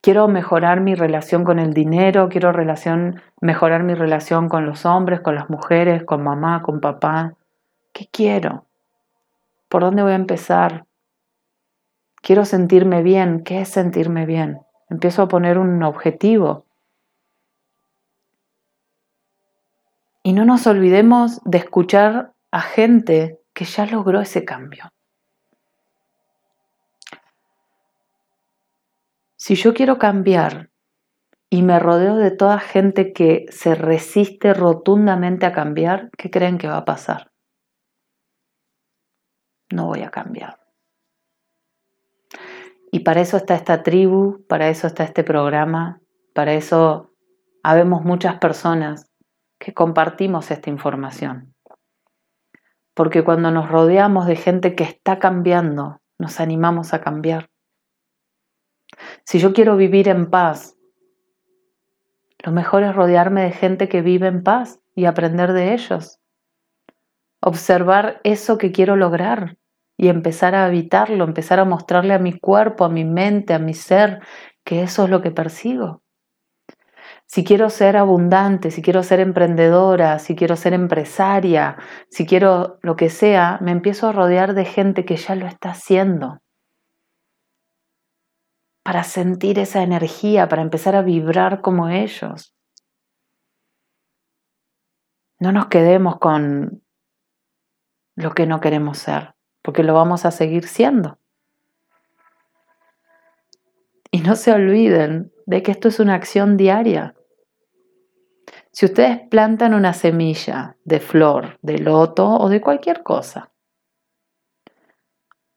Quiero mejorar mi relación con el dinero, quiero mejorar mi relación con los hombres, con las mujeres, con mamá, con papá. ¿Qué quiero? ¿Por dónde voy a empezar? Quiero sentirme bien. ¿Qué es sentirme bien? Empiezo a poner un objetivo. Y no nos olvidemos de escuchar a gente que ya logró ese cambio. Si yo quiero cambiar y me rodeo de toda gente que se resiste rotundamente a cambiar, ¿qué creen que va a pasar? No voy a cambiar. Y para eso está esta tribu, para eso está este programa, para eso habemos muchas personas que compartimos esta información. Porque cuando nos rodeamos de gente que está cambiando, nos animamos a cambiar. Si yo quiero vivir en paz, lo mejor es rodearme de gente que vive en paz y aprender de ellos. Observar eso que quiero lograr y empezar a habitarlo, empezar a mostrarle a mi cuerpo, a mi mente, a mi ser, que eso es lo que persigo. Si quiero ser abundante, si quiero ser emprendedora, si quiero ser empresaria, si quiero lo que sea, me empiezo a rodear de gente que ya lo está haciendo. Para sentir esa energía, para empezar a vibrar como ellos. No nos quedemos con lo que no queremos ser porque lo vamos a seguir siendo. Y no se olviden de que esto es una acción diaria. Si ustedes plantan una semilla de flor, de loto o de cualquier cosa,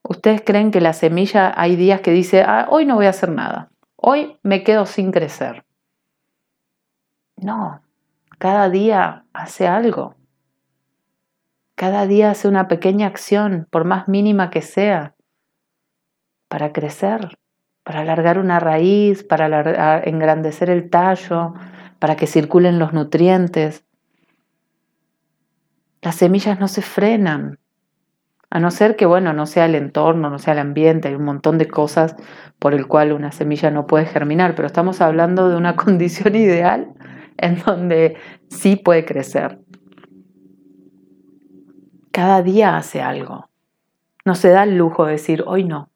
ustedes creen que la semilla hay días que dice, ah, hoy no voy a hacer nada, hoy me quedo sin crecer. No, cada día hace algo. Cada día hace una pequeña acción, por más mínima que sea, para crecer, para alargar una raíz, para engrandecer el tallo, para que circulen los nutrientes. Las semillas no se frenan, a no ser que, bueno, no sea el entorno, no sea el ambiente, hay un montón de cosas por el cual una semilla no puede germinar, pero estamos hablando de una condición ideal en donde sí puede crecer. Cada día hace algo. No se da el lujo de decir, hoy no.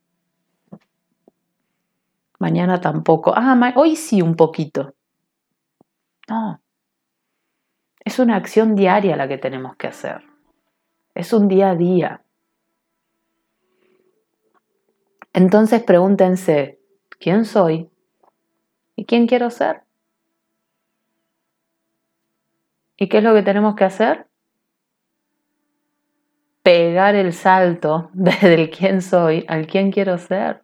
Mañana tampoco. Ah, hoy sí un poquito. No. Es una acción diaria la que tenemos que hacer. Es un día a día. Entonces pregúntense, ¿quién soy? ¿Y quién quiero ser? ¿Y qué es lo que tenemos que hacer? Pegar el salto desde el quién soy al quién quiero ser.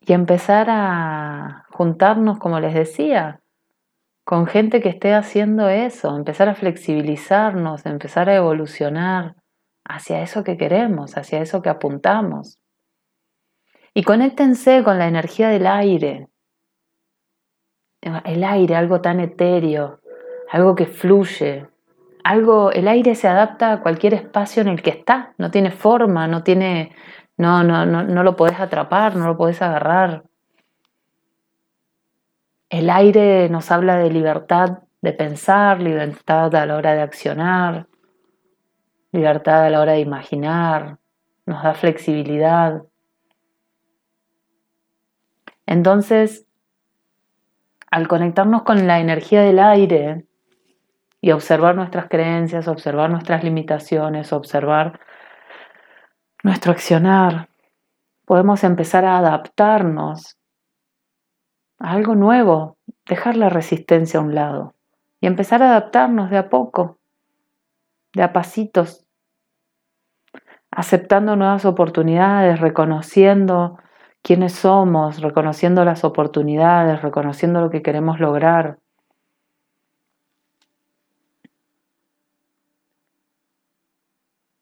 Y empezar a juntarnos, como les decía, con gente que esté haciendo eso, empezar a flexibilizarnos, empezar a evolucionar hacia eso que queremos, hacia eso que apuntamos. Y conéctense con la energía del aire. El aire, algo tan etéreo, algo que fluye, algo, el aire se adapta a cualquier espacio en el que está, no tiene forma, no tiene, no, no, no, no lo podés atrapar, no lo podés agarrar. El aire nos habla de libertad de pensar, libertad a la hora de accionar, libertad a la hora de imaginar, nos da flexibilidad. Entonces, al conectarnos con la energía del aire, y observar nuestras creencias, observar nuestras limitaciones, observar nuestro accionar, podemos empezar a adaptarnos a algo nuevo, dejar la resistencia a un lado y empezar a adaptarnos de a poco, de a pasitos, aceptando nuevas oportunidades, reconociendo quiénes somos, reconociendo las oportunidades, reconociendo lo que queremos lograr.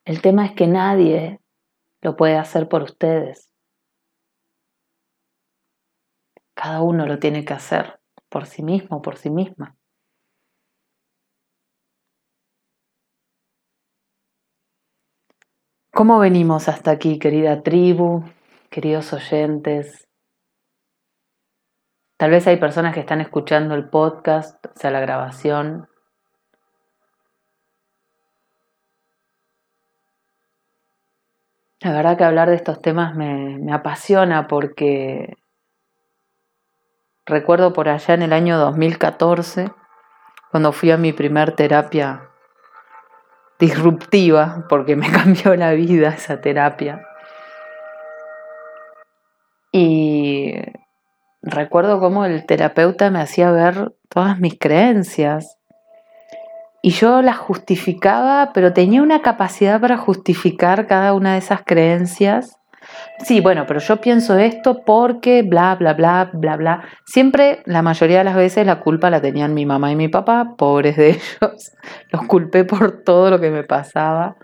El tema es que nadie lo puede hacer por ustedes. Cada uno lo tiene que hacer por sí mismo, por sí misma. ¿Cómo venimos hasta aquí, querida tribu, queridos oyentes? Tal vez hay personas que están escuchando el podcast, o sea, la grabación. La verdad que hablar de estos temas me, apasiona porque Recuerdo por allá en el año 2014, cuando fui a mi primer terapia disruptiva, porque me cambió la vida esa terapia. Y recuerdo cómo el terapeuta me hacía ver todas mis creencias. Y yo las justificaba, pero tenía una capacidad para justificar cada una de esas creencias Sí, bueno, pero yo pienso esto porque bla, bla, bla, bla, bla. Siempre, la mayoría de las veces, la culpa la tenían mi mamá y mi papá, pobres de ellos. Los culpé por todo lo que me pasaba.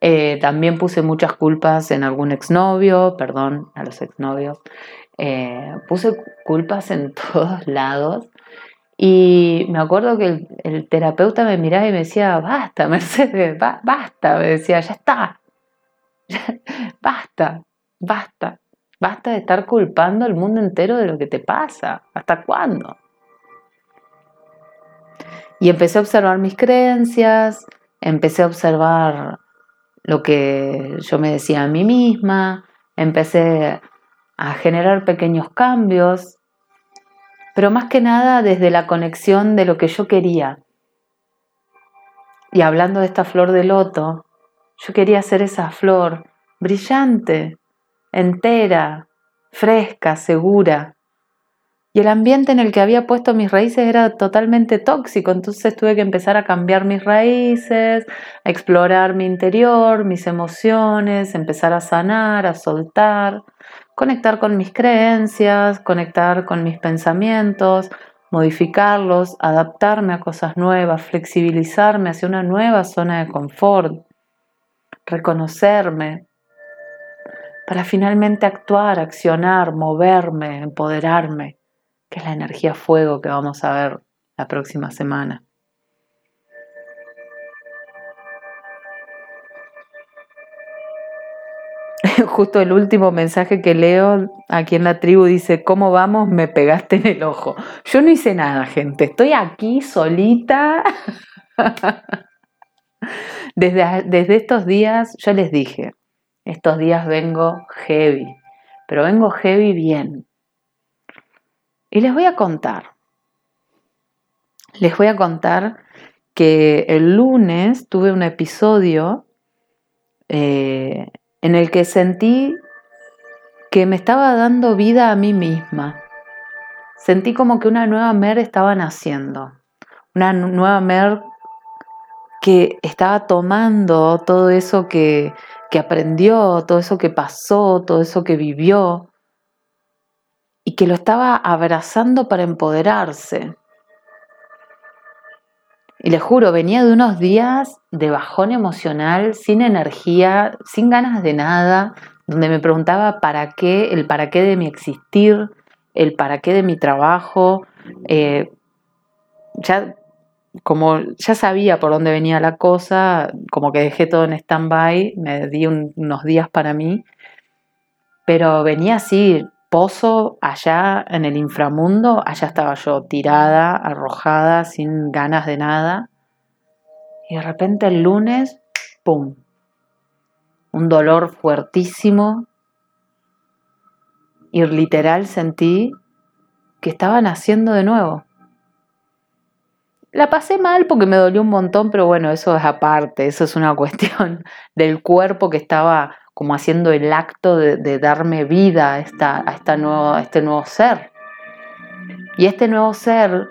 Eh, también puse muchas culpas en algún exnovio, perdón a los exnovios. Eh, puse culpas en todos lados. Y me acuerdo que el, terapeuta me miraba y me decía, basta, Mercedes, basta, me decía, ya está, basta, Basta, basta de estar culpando al mundo entero de lo que te pasa. ¿Hasta cuándo? Y empecé a observar mis creencias, empecé a observar lo que yo me decía a mí misma, empecé a generar pequeños cambios, pero más que nada desde la conexión de lo que yo quería. Y hablando de esta flor de loto, yo quería ser esa flor brillante, entera, fresca, segura. Y el ambiente en el que había puesto mis raíces era totalmente tóxico, entonces tuve que empezar a cambiar mis raíces, a explorar mi interior, mis emociones, empezar a sanar, a soltar, conectar con mis creencias, conectar con mis pensamientos, modificarlos, adaptarme a cosas nuevas, flexibilizarme hacia una nueva zona de confort, reconocerme, para finalmente actuar, accionar, moverme, empoderarme, que es la energía fuego que vamos a ver la próxima semana. Justo el último mensaje que leo aquí en la tribu dice, ¿cómo vamos? Me pegaste en el ojo. Yo no hice nada, gente. Estoy aquí solita. Desde, desde estos días, yo les dije, estos días vengo heavy, pero vengo heavy bien. Y les voy a contar. Les voy a contar que el lunes tuve un episodio eh, en el que sentí que me estaba dando vida a mí misma. Sentí como que una nueva Mer estaba naciendo. Una nueva Mer que estaba tomando todo eso que, que aprendió, todo eso que pasó, todo eso que vivió, y que lo estaba abrazando para empoderarse. Y les juro, venía de unos días de bajón emocional, sin energía, sin ganas de nada, donde me preguntaba para qué, el para qué de mi existir, el para qué de mi trabajo. Eh, ya como ya sabía por dónde venía la cosa, como que dejé todo en stand-by, me di unos días para mí, pero venía así, pozo allá en el inframundo, allá estaba yo tirada, arrojada, sin ganas de nada, y de repente el lunes, ¡pum! Un dolor fuertísimo, y literal sentí que estaba naciendo de nuevo La pasé mal porque me dolió un montón, pero bueno, eso es aparte, eso es una cuestión del cuerpo que estaba como haciendo el acto de, darme vida a, esta, a, esta a este nuevo ser. Y este nuevo ser,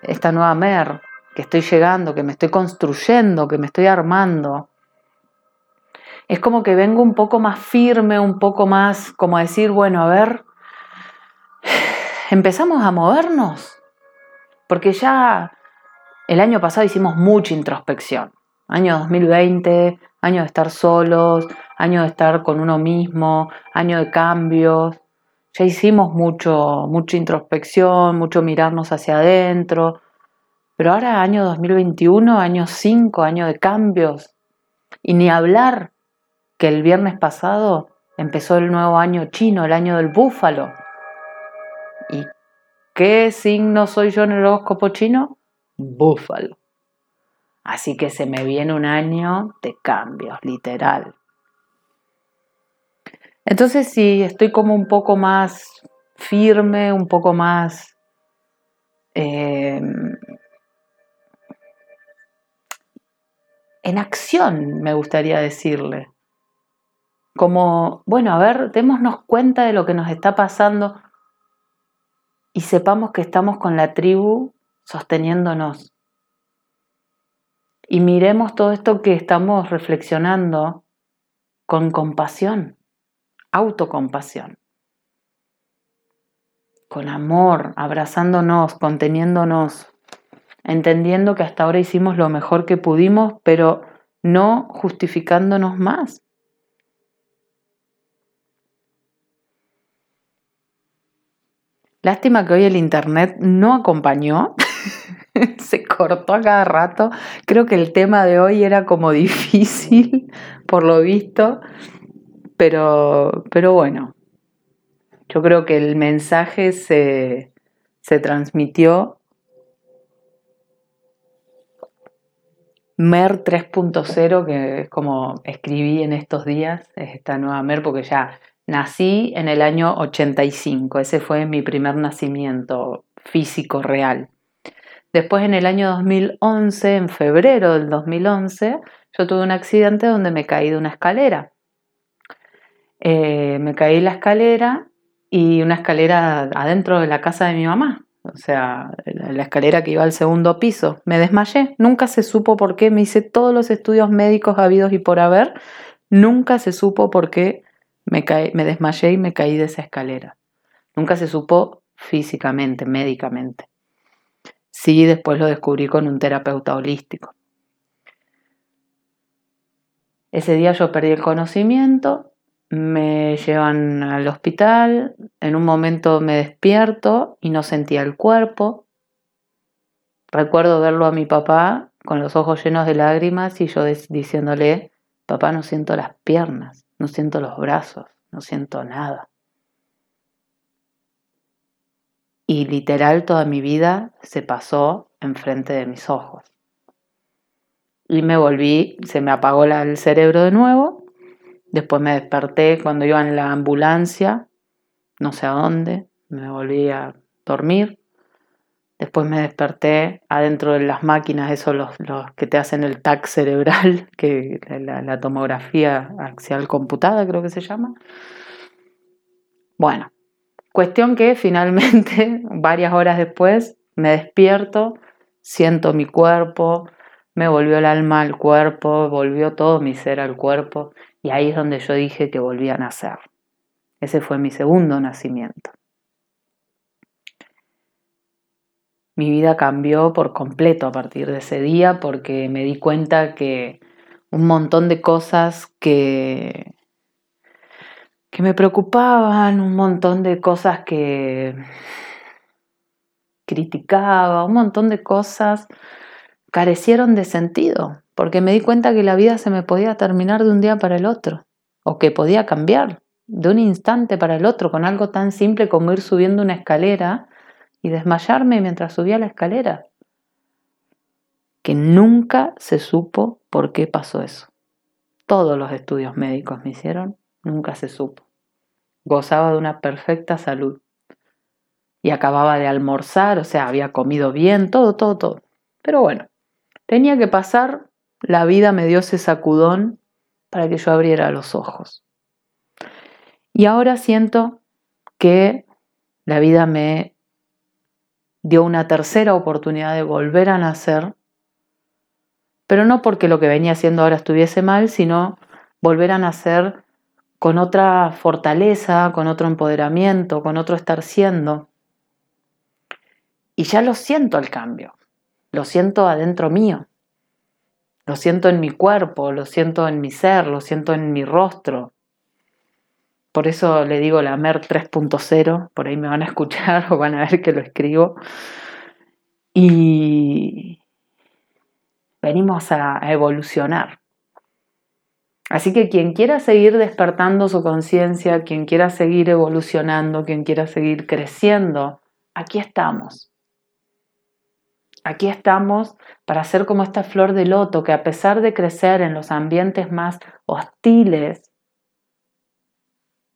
esta nueva mer, que estoy llegando, que me estoy construyendo, que me estoy armando, es como que vengo un poco más firme, un poco más como a decir, bueno, a ver, empezamos a movernos, porque ya el año pasado hicimos mucha introspección, año 2020, año de estar solos, año de estar con uno mismo, año de cambios, ya hicimos mucho, mucha introspección, mucho mirarnos hacia adentro, pero ahora año 2021, año 5, año de cambios, y ni hablar que el viernes pasado empezó el nuevo año chino, el año del búfalo. ¿Y qué signo soy yo en el horóscopo chino? Búfalo. Así que se me viene un año de cambios, literal. Entonces sí, estoy como un poco más firme, un poco más... Em, en acción, me gustaría decirle como, bueno, a ver, démonos cuenta de lo que nos está pasando y sepamos que estamos con la tribu sosteniéndonos. Y miremos todo esto que estamos reflexionando con compasión, autocompasión, con amor, abrazándonos, conteniéndonos, entendiendo que hasta ahora hicimos lo mejor que pudimos, pero no justificándonos más. Lástima que hoy el internet no acompañó. Se cortó a cada rato. Creo que el tema de hoy era como difícil, por lo visto. Pero, pero bueno, yo creo que el mensaje se, se transmitió. MER 3.0, que es como escribí en estos días, es esta nueva MER, porque ya Nací en el año 85, ese fue mi primer nacimiento físico real. Después en el año 2011, en febrero del 2011, yo tuve un accidente donde me caí de una escalera. Eh, me caí la escalera y una escalera adentro de la casa de mi mamá, o sea, la escalera que iba al segundo piso. Me desmayé, nunca se supo por qué, me hice todos los estudios médicos habidos y por haber, nunca se supo por qué me, me desmayé y me caí de esa escalera. Nunca se supo físicamente, médicamente. Sí, después lo descubrí con un terapeuta holístico. Ese día yo perdí el conocimiento, me llevan al hospital, en un momento me despierto y no sentía el cuerpo. Recuerdo verlo a mi papá con los ojos llenos de lágrimas y yo diciéndole, papá no siento las piernas no siento los brazos, no siento nada. Y literal toda mi vida se pasó enfrente de mis ojos. Y me volví, se me apagó el cerebro de nuevo. Después me desperté cuando iba en la ambulancia, no sé a dónde, me volví a dormir. Después me desperté adentro de las máquinas, esos los, los que te hacen el TAC cerebral, que la, tomografía axial computada creo que se llama. Bueno, cuestión que finalmente, varias horas después, me despierto, siento mi cuerpo, me volvió el alma al cuerpo, volvió todo mi ser al cuerpo, y ahí es donde yo dije que volvía a nacer. Ese fue mi segundo nacimiento. mi vida cambió por completo a partir de ese día porque me di cuenta que un montón de cosas que, que me preocupaban, un montón de cosas que criticaba, un montón de cosas carecieron de sentido, porque me di cuenta que la vida se me podía terminar de un día para el otro, o que podía cambiar de un instante para el otro con algo tan simple como ir subiendo una escalera y desmayarme mientras subía la escalera. Que nunca se supo por qué pasó eso. Todos los estudios médicos me hicieron, nunca se supo. Gozaba de una perfecta salud. Y acababa de almorzar, o sea, había comido bien, todo, todo, todo. Pero bueno, tenía que pasar, la vida me dio ese sacudón para que yo abriera los ojos. Y ahora siento que la vida me dio una tercera oportunidad de volver a nacer, pero no porque lo que venía haciendo ahora estuviese mal, sino volver a nacer con otra fortaleza, con otro empoderamiento, con otro estar siendo. Y ya lo siento el cambio, lo siento adentro mío, lo siento en mi cuerpo, lo siento en mi ser, lo siento en mi rostro. Por eso le digo la MER 3.0, por ahí me van a escuchar o van a ver que lo escribo. Y venimos a evolucionar. Así que quien quiera seguir despertando su conciencia, quien quiera seguir evolucionando, quien quiera seguir creciendo, aquí estamos. Aquí estamos para ser como esta flor de loto que a pesar de crecer en los ambientes más hostiles,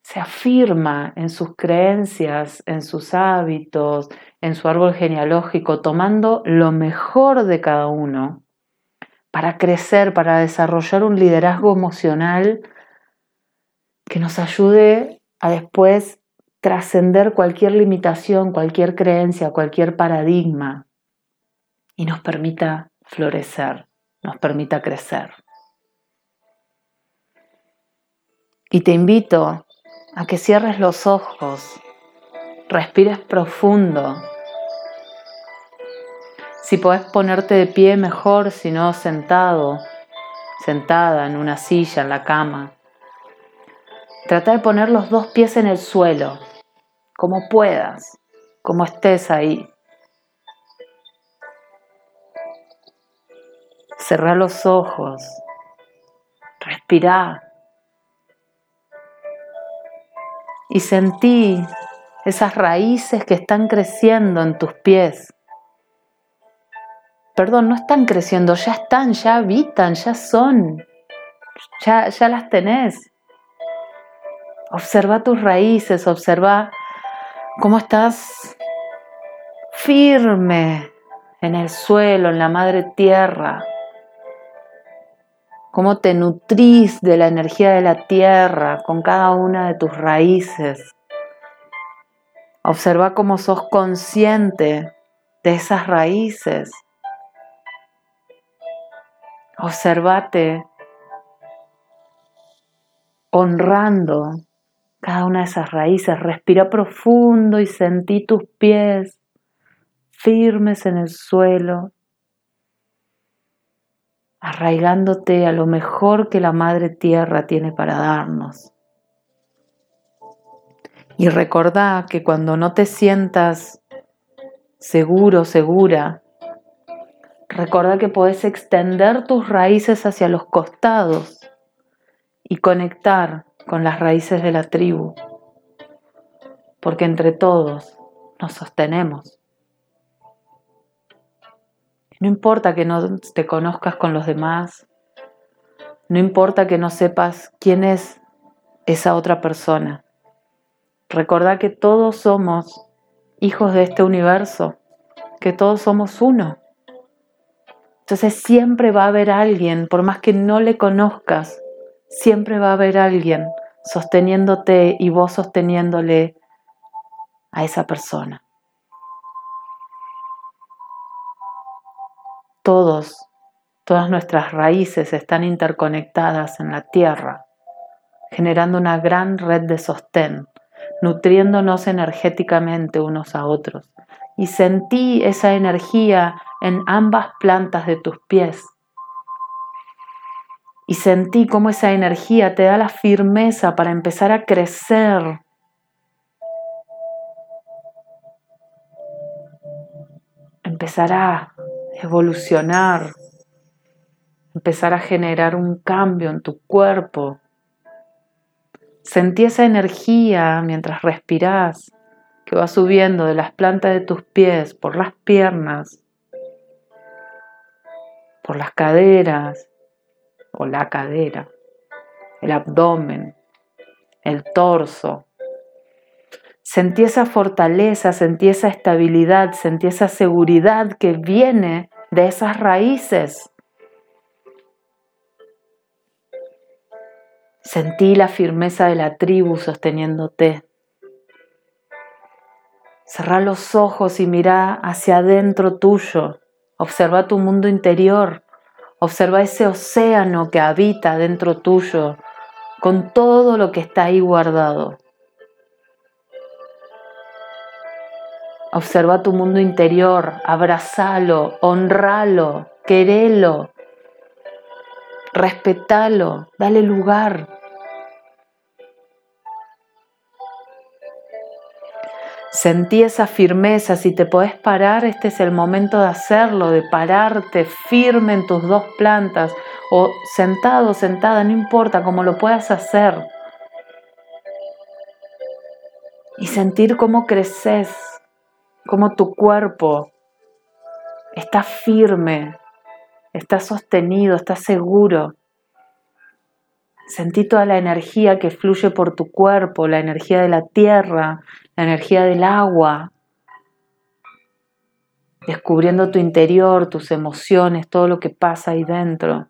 se afirma en sus creencias, en sus hábitos, en su árbol genealógico, tomando lo mejor de cada uno para crecer, para desarrollar un liderazgo emocional que nos ayude a después trascender cualquier limitación, cualquier creencia, cualquier paradigma y nos permita florecer, nos permita crecer. Y te invito a que cierres los ojos, respires profundo. Si podés ponerte de pie mejor, si no sentado, sentada en una silla, en la cama. Trata de poner los dos pies en el suelo, como puedas, como estés ahí. Cerra los ojos, respira y sentí esas raíces que están creciendo en tus pies. Perdón, no están creciendo, ya están, ya habitan, ya son, ya, ya las tenés. Observa tus raíces, observa cómo estás firme en el suelo, en la madre tierra cómo te nutrís de la energía de la tierra con cada una de tus raíces. Observa cómo sos consciente de esas raíces. Observate honrando cada una de esas raíces. Respira profundo y sentí tus pies firmes en el suelo arraigándote a lo mejor que la Madre Tierra tiene para darnos. Y recordá que cuando no te sientas seguro, segura, recordá que podés extender tus raíces hacia los costados y conectar con las raíces de la tribu, porque entre todos nos sostenemos. No importa que no te conozcas con los demás, no importa que no sepas quién es esa otra persona. Recordá que todos somos hijos de este universo, que todos somos uno. Entonces siempre va a haber alguien, por más que no le conozcas, siempre va a haber alguien sosteniéndote y vos sosteniéndole a esa persona. Todos, todas nuestras raíces están interconectadas en la tierra, generando una gran red de sostén, nutriéndonos energéticamente unos a otros. Y sentí esa energía en ambas plantas de tus pies. Y sentí cómo esa energía te da la firmeza para empezar a crecer. Empezará evolucionar, empezar a generar un cambio en tu cuerpo. Sentí esa energía mientras respirás que va subiendo de las plantas de tus pies por las piernas, por las caderas o la cadera, el abdomen, el torso, Sentí esa fortaleza, sentí esa estabilidad, sentí esa seguridad que viene de esas raíces. Sentí la firmeza de la tribu sosteniéndote. Cerrá los ojos y mira hacia adentro tuyo. Observa tu mundo interior. Observa ese océano que habita dentro tuyo con todo lo que está ahí guardado. Observa tu mundo interior, abrazalo, honralo, querelo, respetalo, dale lugar. Sentí esa firmeza, si te podés parar, este es el momento de hacerlo, de pararte firme en tus dos plantas o sentado, sentada, no importa cómo lo puedas hacer. Y sentir cómo creces, cómo tu cuerpo está firme, está sostenido, está seguro. Sentí toda la energía que fluye por tu cuerpo, la energía de la tierra, la energía del agua, descubriendo tu interior, tus emociones, todo lo que pasa ahí dentro.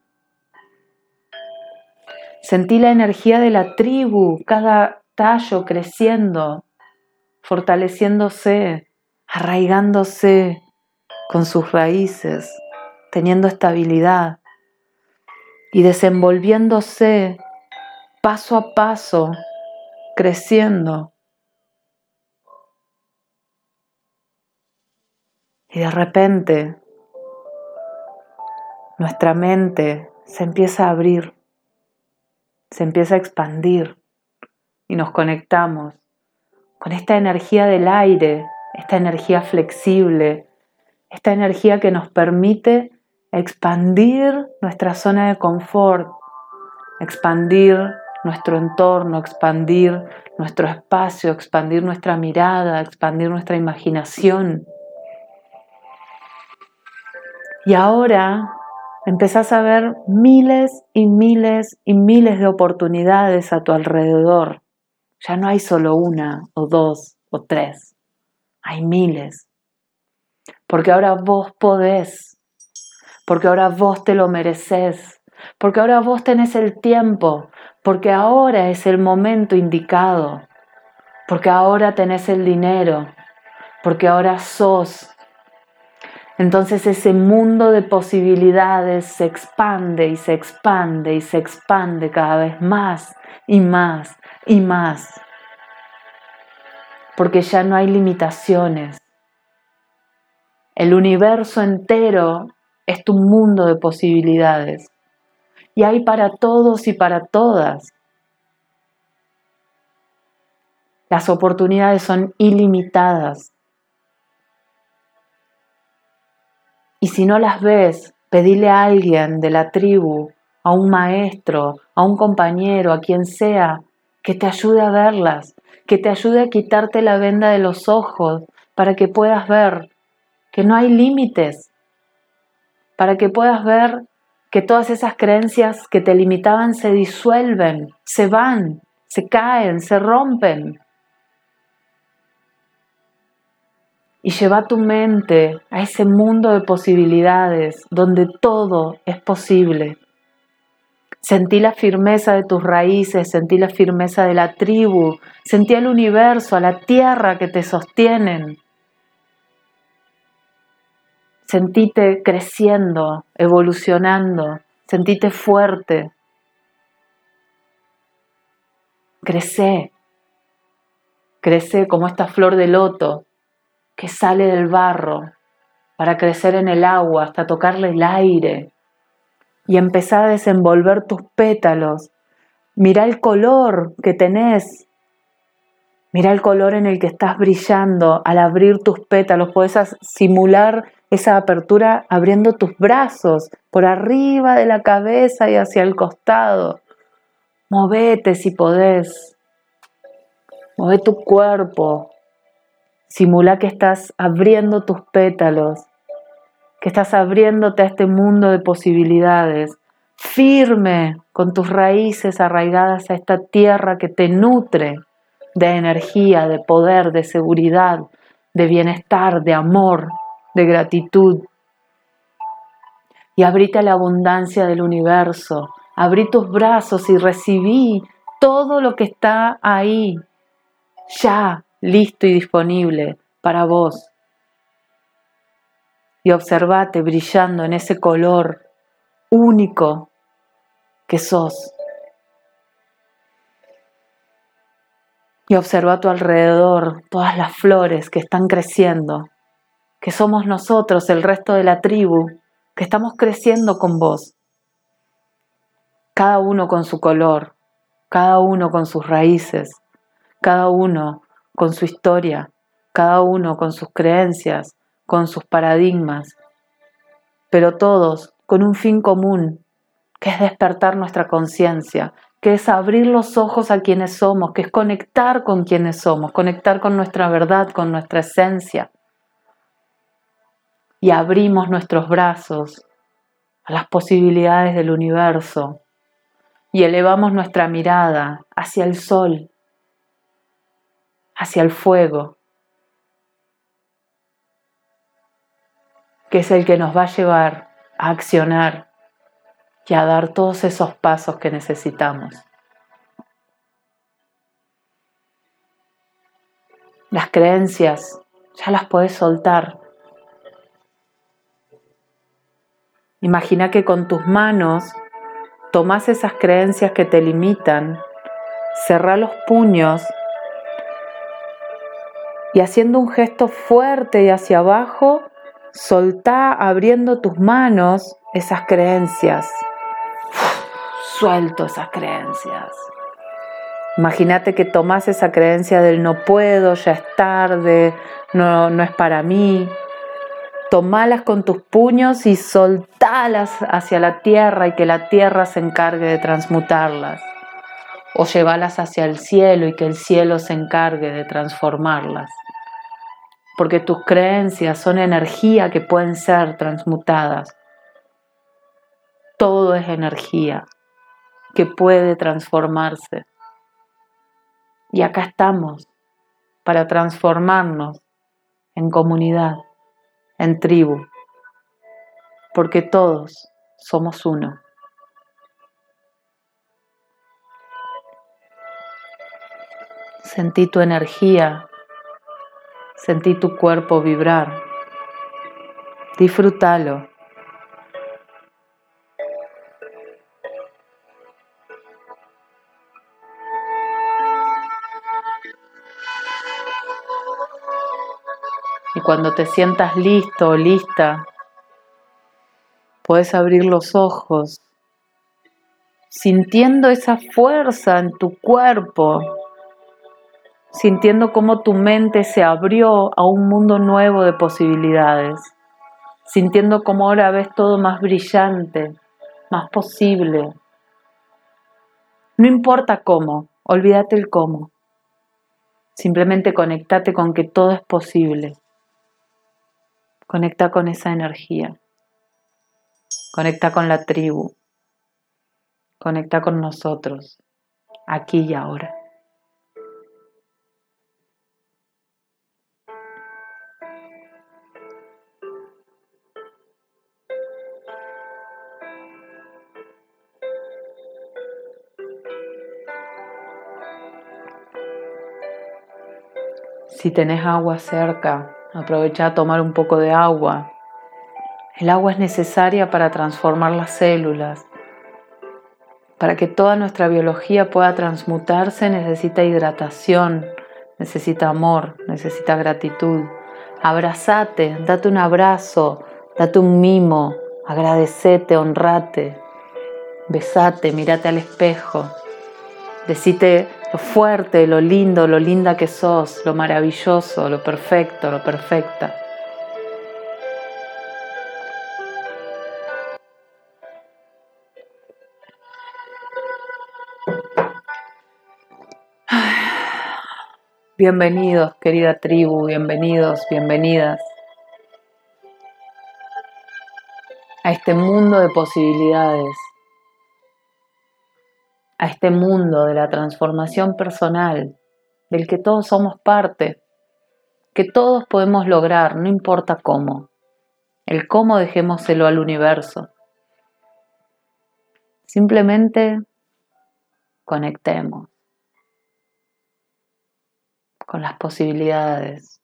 Sentí la energía de la tribu, cada tallo creciendo, fortaleciéndose, arraigándose con sus raíces, teniendo estabilidad y desenvolviéndose paso a paso, creciendo. Y de repente nuestra mente se empieza a abrir, se empieza a expandir y nos conectamos con esta energía del aire, esta energía flexible, esta energía que nos permite expandir nuestra zona de confort, expandir nuestro entorno, expandir nuestro espacio, expandir nuestra mirada, expandir nuestra imaginación. Y ahora empezás a ver miles y miles y miles de oportunidades a tu alrededor. Ya no hay solo una o dos o tres, hay miles. Porque ahora vos podés, porque ahora vos te lo mereces, porque ahora vos tenés el tiempo, porque ahora es el momento indicado, porque ahora tenés el dinero, porque ahora sos. Entonces ese mundo de posibilidades se expande y se expande y se expande cada vez más y más y más. Porque ya no hay limitaciones. El universo entero es tu mundo de posibilidades. Y hay para todos y para todas. Las oportunidades son ilimitadas. Y si no las ves, pedile a alguien de la tribu, a un maestro, a un compañero, a quien sea, que te ayude a verlas, que te ayude a quitarte la venda de los ojos para que puedas ver que no hay límites, para que puedas ver que todas esas creencias que te limitaban se disuelven, se van, se caen, se rompen. y lleva tu mente a ese mundo de posibilidades donde todo es posible. Sentí la firmeza de tus raíces, sentí la firmeza de la tribu, sentí el universo, a la tierra que te sostienen. Sentite creciendo, evolucionando, sentite fuerte. Crece, crece como esta flor de loto que sale del barro para crecer en el agua hasta tocarle el aire y empezar a desenvolver tus pétalos. Mira el color que tenés. Mira el color en el que estás brillando al abrir tus pétalos. Puedes simular esa apertura abriendo tus brazos por arriba de la cabeza y hacia el costado. Movete si podés. Move tu cuerpo. Simula que estás abriendo tus pétalos, estás abriéndote a este mundo de posibilidades, firme con tus raíces arraigadas a esta tierra que te nutre de energía, de poder, de seguridad, de bienestar, de amor, de gratitud. y abrite a la abundancia del universo. Abrí tus brazos y recibí todo lo que está ahí, ya listo y disponible para vos. Y observate brillando en ese color único que sos. Y observa a tu alrededor todas las flores que están creciendo, que somos nosotros, el resto de la tribu, que estamos creciendo con vos, cada uno con su color, cada uno con sus raíces, cada uno con su historia, cada uno con sus creencias, con sus paradigmas, pero todos con un fin común, que es despertar nuestra conciencia, que es abrir los ojos a quienes somos, que es conectar con quienes somos, conectar con nuestra verdad, con nuestra esencia. Y abrimos nuestros brazos a las posibilidades del universo y elevamos nuestra mirada hacia el sol, hacia el fuego, que es el que nos va a llevar a accionar y a dar todos esos pasos que necesitamos. Las creencias ya las puedes soltar Imagina que con tus manos tomas esas creencias que te limitan, cerrá los puños y haciendo un gesto fuerte y hacia abajo, soltá abriendo tus manos esas creencias. suelto esas creencias. Imagínate que tomas esa creencia del no puedo, ya es tarde, no, no es para mí, tomalas con tus puños y soltalas hacia la tierra y que la tierra se encargue de transmutarlas. O llevalas hacia el cielo y que el cielo se encargue de transformarlas. Porque tus creencias son energía que pueden ser transmutadas. Todo es energía que puede transformarse. Y acá estamos para transformarnos en comunidad en tribu, porque todos somos uno. Sentí tu energía, sentí tu cuerpo vibrar. Disfrútalo. Y cuando te sientas listo o lista, puedes abrir los ojos, sintiendo esa fuerza en tu cuerpo, sintiendo cómo tu mente se abrió a un mundo nuevo de posibilidades, sintiendo cómo ahora ves todo más brillante, más posible. No importa cómo, olvídate el cómo. Simplemente conectate con que todo es posible. Conecta con esa energía. Conecta con la tribu. Conecta con nosotros, aquí y ahora. Si tenés agua cerca, Aprovecha a tomar un poco de agua. El agua es necesaria para transformar las células. Para que toda nuestra biología pueda transmutarse necesita hidratación, necesita amor, necesita gratitud. Abrazate, date un abrazo, date un mimo, agradecete, honrate, besate, mírate al espejo, decite lo fuerte, lo lindo, lo linda que sos, lo maravilloso, lo perfecto, lo perfecta. Bienvenidos, querida tribu, bienvenidos, bienvenidas a este mundo de posibilidades a este mundo de la transformación personal, del que todos somos parte, que todos podemos lograr, no importa cómo. El cómo dejémoselo al universo, Simplemente conectemos con las posibilidades,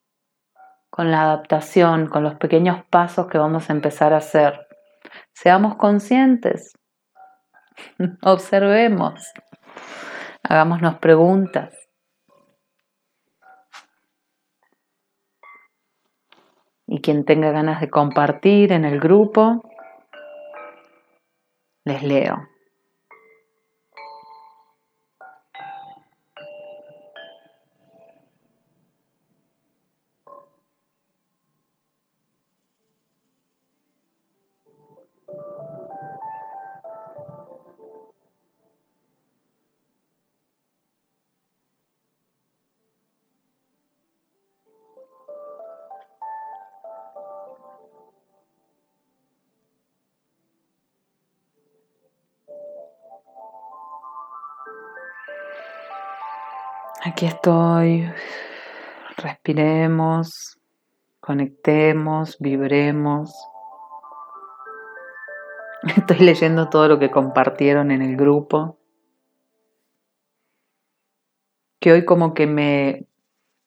con la adaptación, con los pequeños pasos que vamos a empezar a hacer. Seamos conscientes, observemos, hagámonos preguntas. Y quien tenga ganas de compartir en el grupo, les leo. Aquí estoy. Respiremos, conectemos, vibremos. Estoy leyendo todo lo que compartieron en el grupo. Que hoy como que me,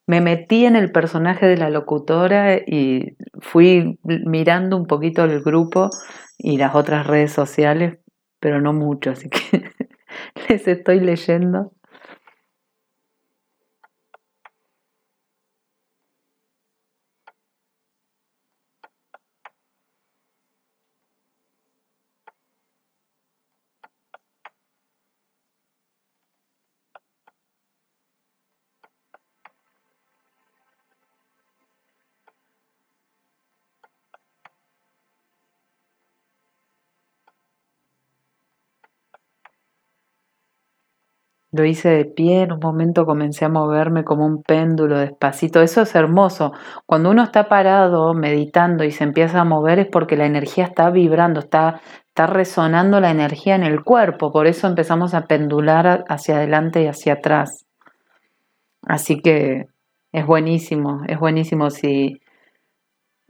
me metí en el personaje de la locutora y fui mirando un poquito el grupo y las otras redes sociales, pero no mucho, así que les estoy leyendo. Lo hice de pie, en un momento comencé a moverme como un péndulo despacito. Eso es hermoso. Cuando uno está parado, meditando y se empieza a mover es porque la energía está vibrando, está, está resonando la energía en el cuerpo. Por eso empezamos a pendular hacia adelante y hacia atrás. Así que es buenísimo, es buenísimo si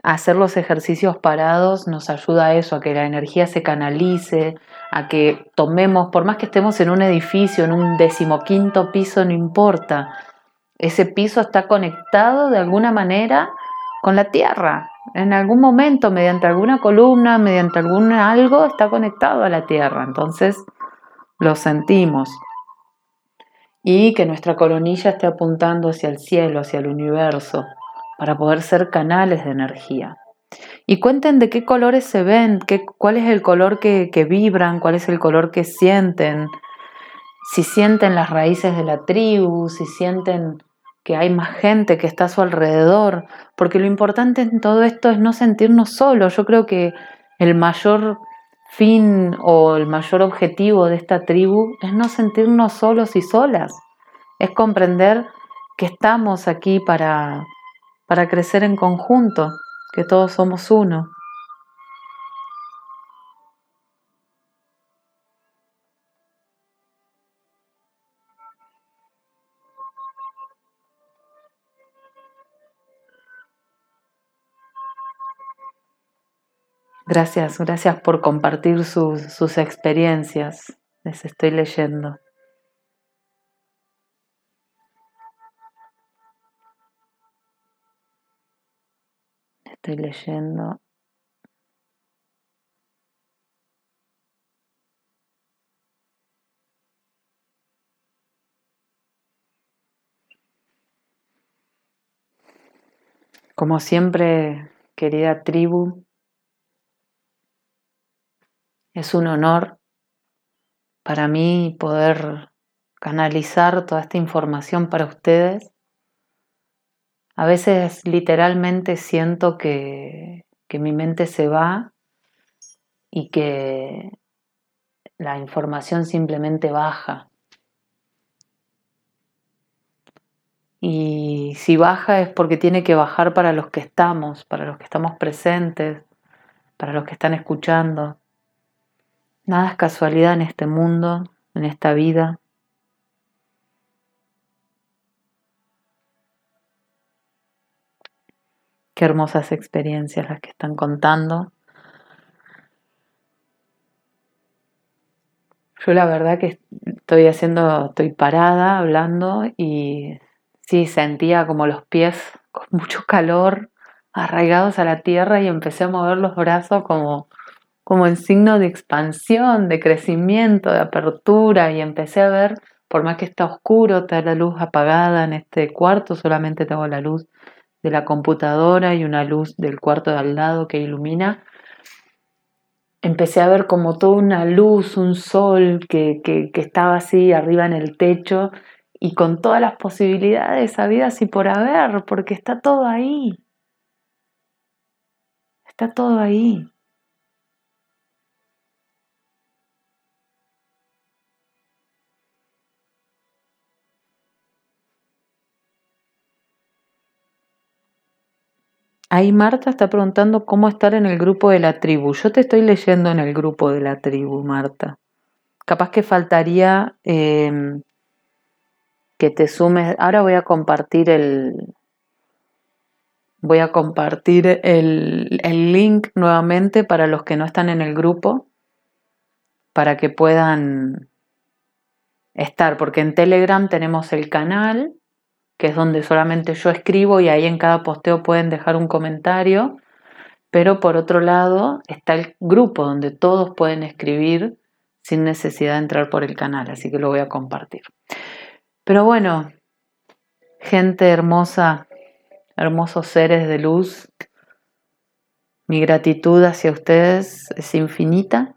hacer los ejercicios parados nos ayuda a eso, a que la energía se canalice, a que tomemos, por más que estemos en un edificio, en un decimoquinto piso, no importa, ese piso está conectado de alguna manera con la tierra. En algún momento, mediante alguna columna, mediante algún algo, está conectado a la tierra. Entonces, lo sentimos. Y que nuestra coronilla esté apuntando hacia el cielo, hacia el universo, para poder ser canales de energía. Y cuenten de qué colores se ven, qué, cuál es el color que, que vibran, cuál es el color que sienten, si sienten las raíces de la tribu, si sienten que hay más gente que está a su alrededor, porque lo importante en todo esto es no sentirnos solos. Yo creo que el mayor fin o el mayor objetivo de esta tribu es no sentirnos solos y solas, es comprender que estamos aquí para, para crecer en conjunto, que todos somos uno. Gracias, gracias por compartir sus, sus experiencias. Les estoy leyendo. Leyendo. Como siempre, querida tribu, es un honor para mí poder canalizar toda esta información para ustedes a veces literalmente siento que, mi mente se va y que la información simplemente baja. Y si baja es porque tiene que bajar para los que estamos, para los que estamos presentes, para los que están escuchando. Nada es casualidad en este mundo, en esta vida. Qué hermosas experiencias las que están contando. Yo la verdad que estoy haciendo, estoy parada hablando y sí sentía como los pies con mucho calor arraigados a la tierra y empecé a mover los brazos como, como en signo de expansión, de crecimiento, de apertura y empecé a ver, por más que está oscuro, está la luz apagada en este cuarto, solamente tengo la luz de la computadora y una luz del cuarto de al lado que ilumina. Empecé a ver como toda una luz, un sol que, que, estaba así arriba en el techo y con todas las posibilidades habidas y por haber, porque está todo ahí. Está todo ahí. Ahí Marta está preguntando cómo estar en el grupo de la tribu. Yo te estoy leyendo en el grupo de la tribu, Marta. Capaz que faltaría em, que te sumes. Ahora voy a compartir el, Voy a compartir el, link nuevamente para los que no están en el grupo, para que puedan estar, porque en Telegram tenemos el canal, que es donde solamente yo escribo y ahí en cada posteo pueden dejar un comentario, pero por otro lado está el grupo donde todos pueden escribir sin necesidad de entrar por el canal, así que lo voy a compartir. Pero bueno, gente hermosa, hermosos seres de luz. Mi gratitud hacia ustedes es infinita.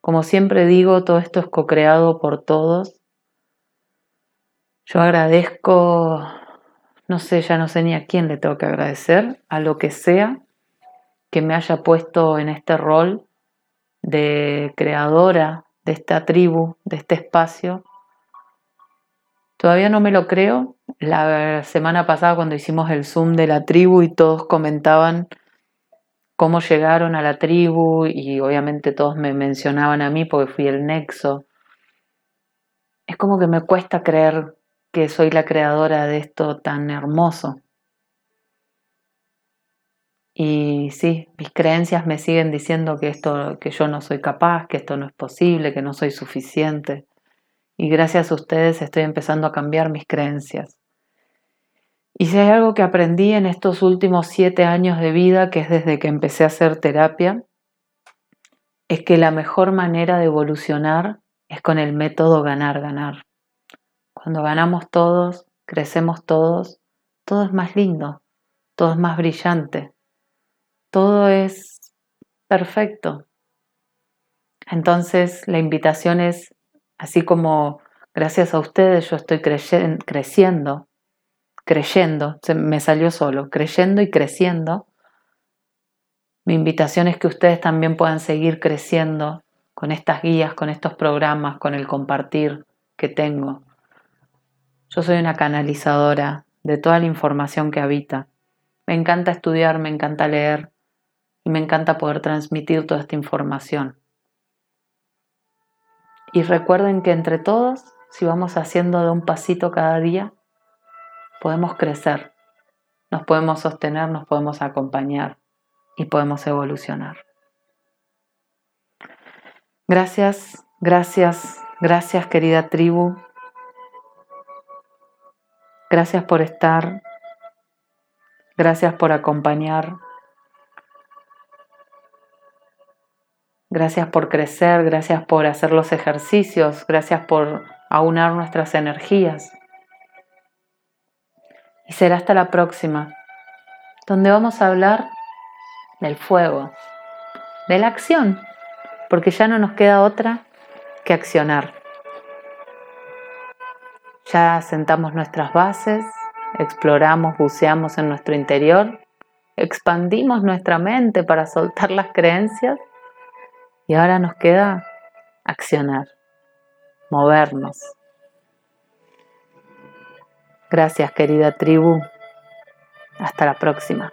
Como siempre digo, todo esto es co-creado por todos. Yo agradezco, no sé, ya no sé ni a quién le tengo que agradecer, a lo que sea que me haya puesto en este rol de creadora de esta tribu, de este espacio, Todavía no me lo creo. La semana pasada cuando hicimos el Zoom de la tribu y todos comentaban cómo llegaron a la tribu y obviamente todos me mencionaban a mí porque fui el nexo. Es como que me cuesta creer que soy la creadora de esto tan hermoso. Y sí, mis creencias me siguen diciendo que esto que yo no soy capaz, que esto no es posible, que no soy suficiente y gracias a ustedes estoy empezando a cambiar mis creencias. Y si hay algo que aprendí en estos últimos siete años de vida, que es desde que empecé a hacer terapia, es que la mejor manera de evolucionar es con el método ganar, ganar. Cuando ganamos todos, crecemos todos, todo es más lindo, todo es más brillante, todo es perfecto. Entonces la invitación es Así como gracias a ustedes yo estoy creciendo, creyendo, se me salió solo, creyendo y creciendo. Mi invitación es que ustedes también puedan seguir creciendo con estas guías, con estos programas, con el compartir que tengo. Yo soy una canalizadora de toda la información que habita. Me encanta estudiar, me encanta leer y me encanta poder transmitir toda esta información. Y recuerden que entre todos, si vamos haciendo de un pasito cada día, podemos crecer, nos podemos sostener, nos podemos acompañar y podemos evolucionar. Gracias, gracias, gracias querida tribu. Gracias por estar. Gracias por acompañar. Gracias por crecer, gracias por hacer los ejercicios, gracias por aunar nuestras energías. Y será hasta la próxima, donde vamos a hablar del fuego, de la acción, porque ya no nos queda otra que accionar. Ya sentamos nuestras bases, exploramos, buceamos en nuestro interior, expandimos nuestra mente para soltar las creencias y ahora nos queda accionar, movernos. Gracias querida tribu. Hasta la próxima.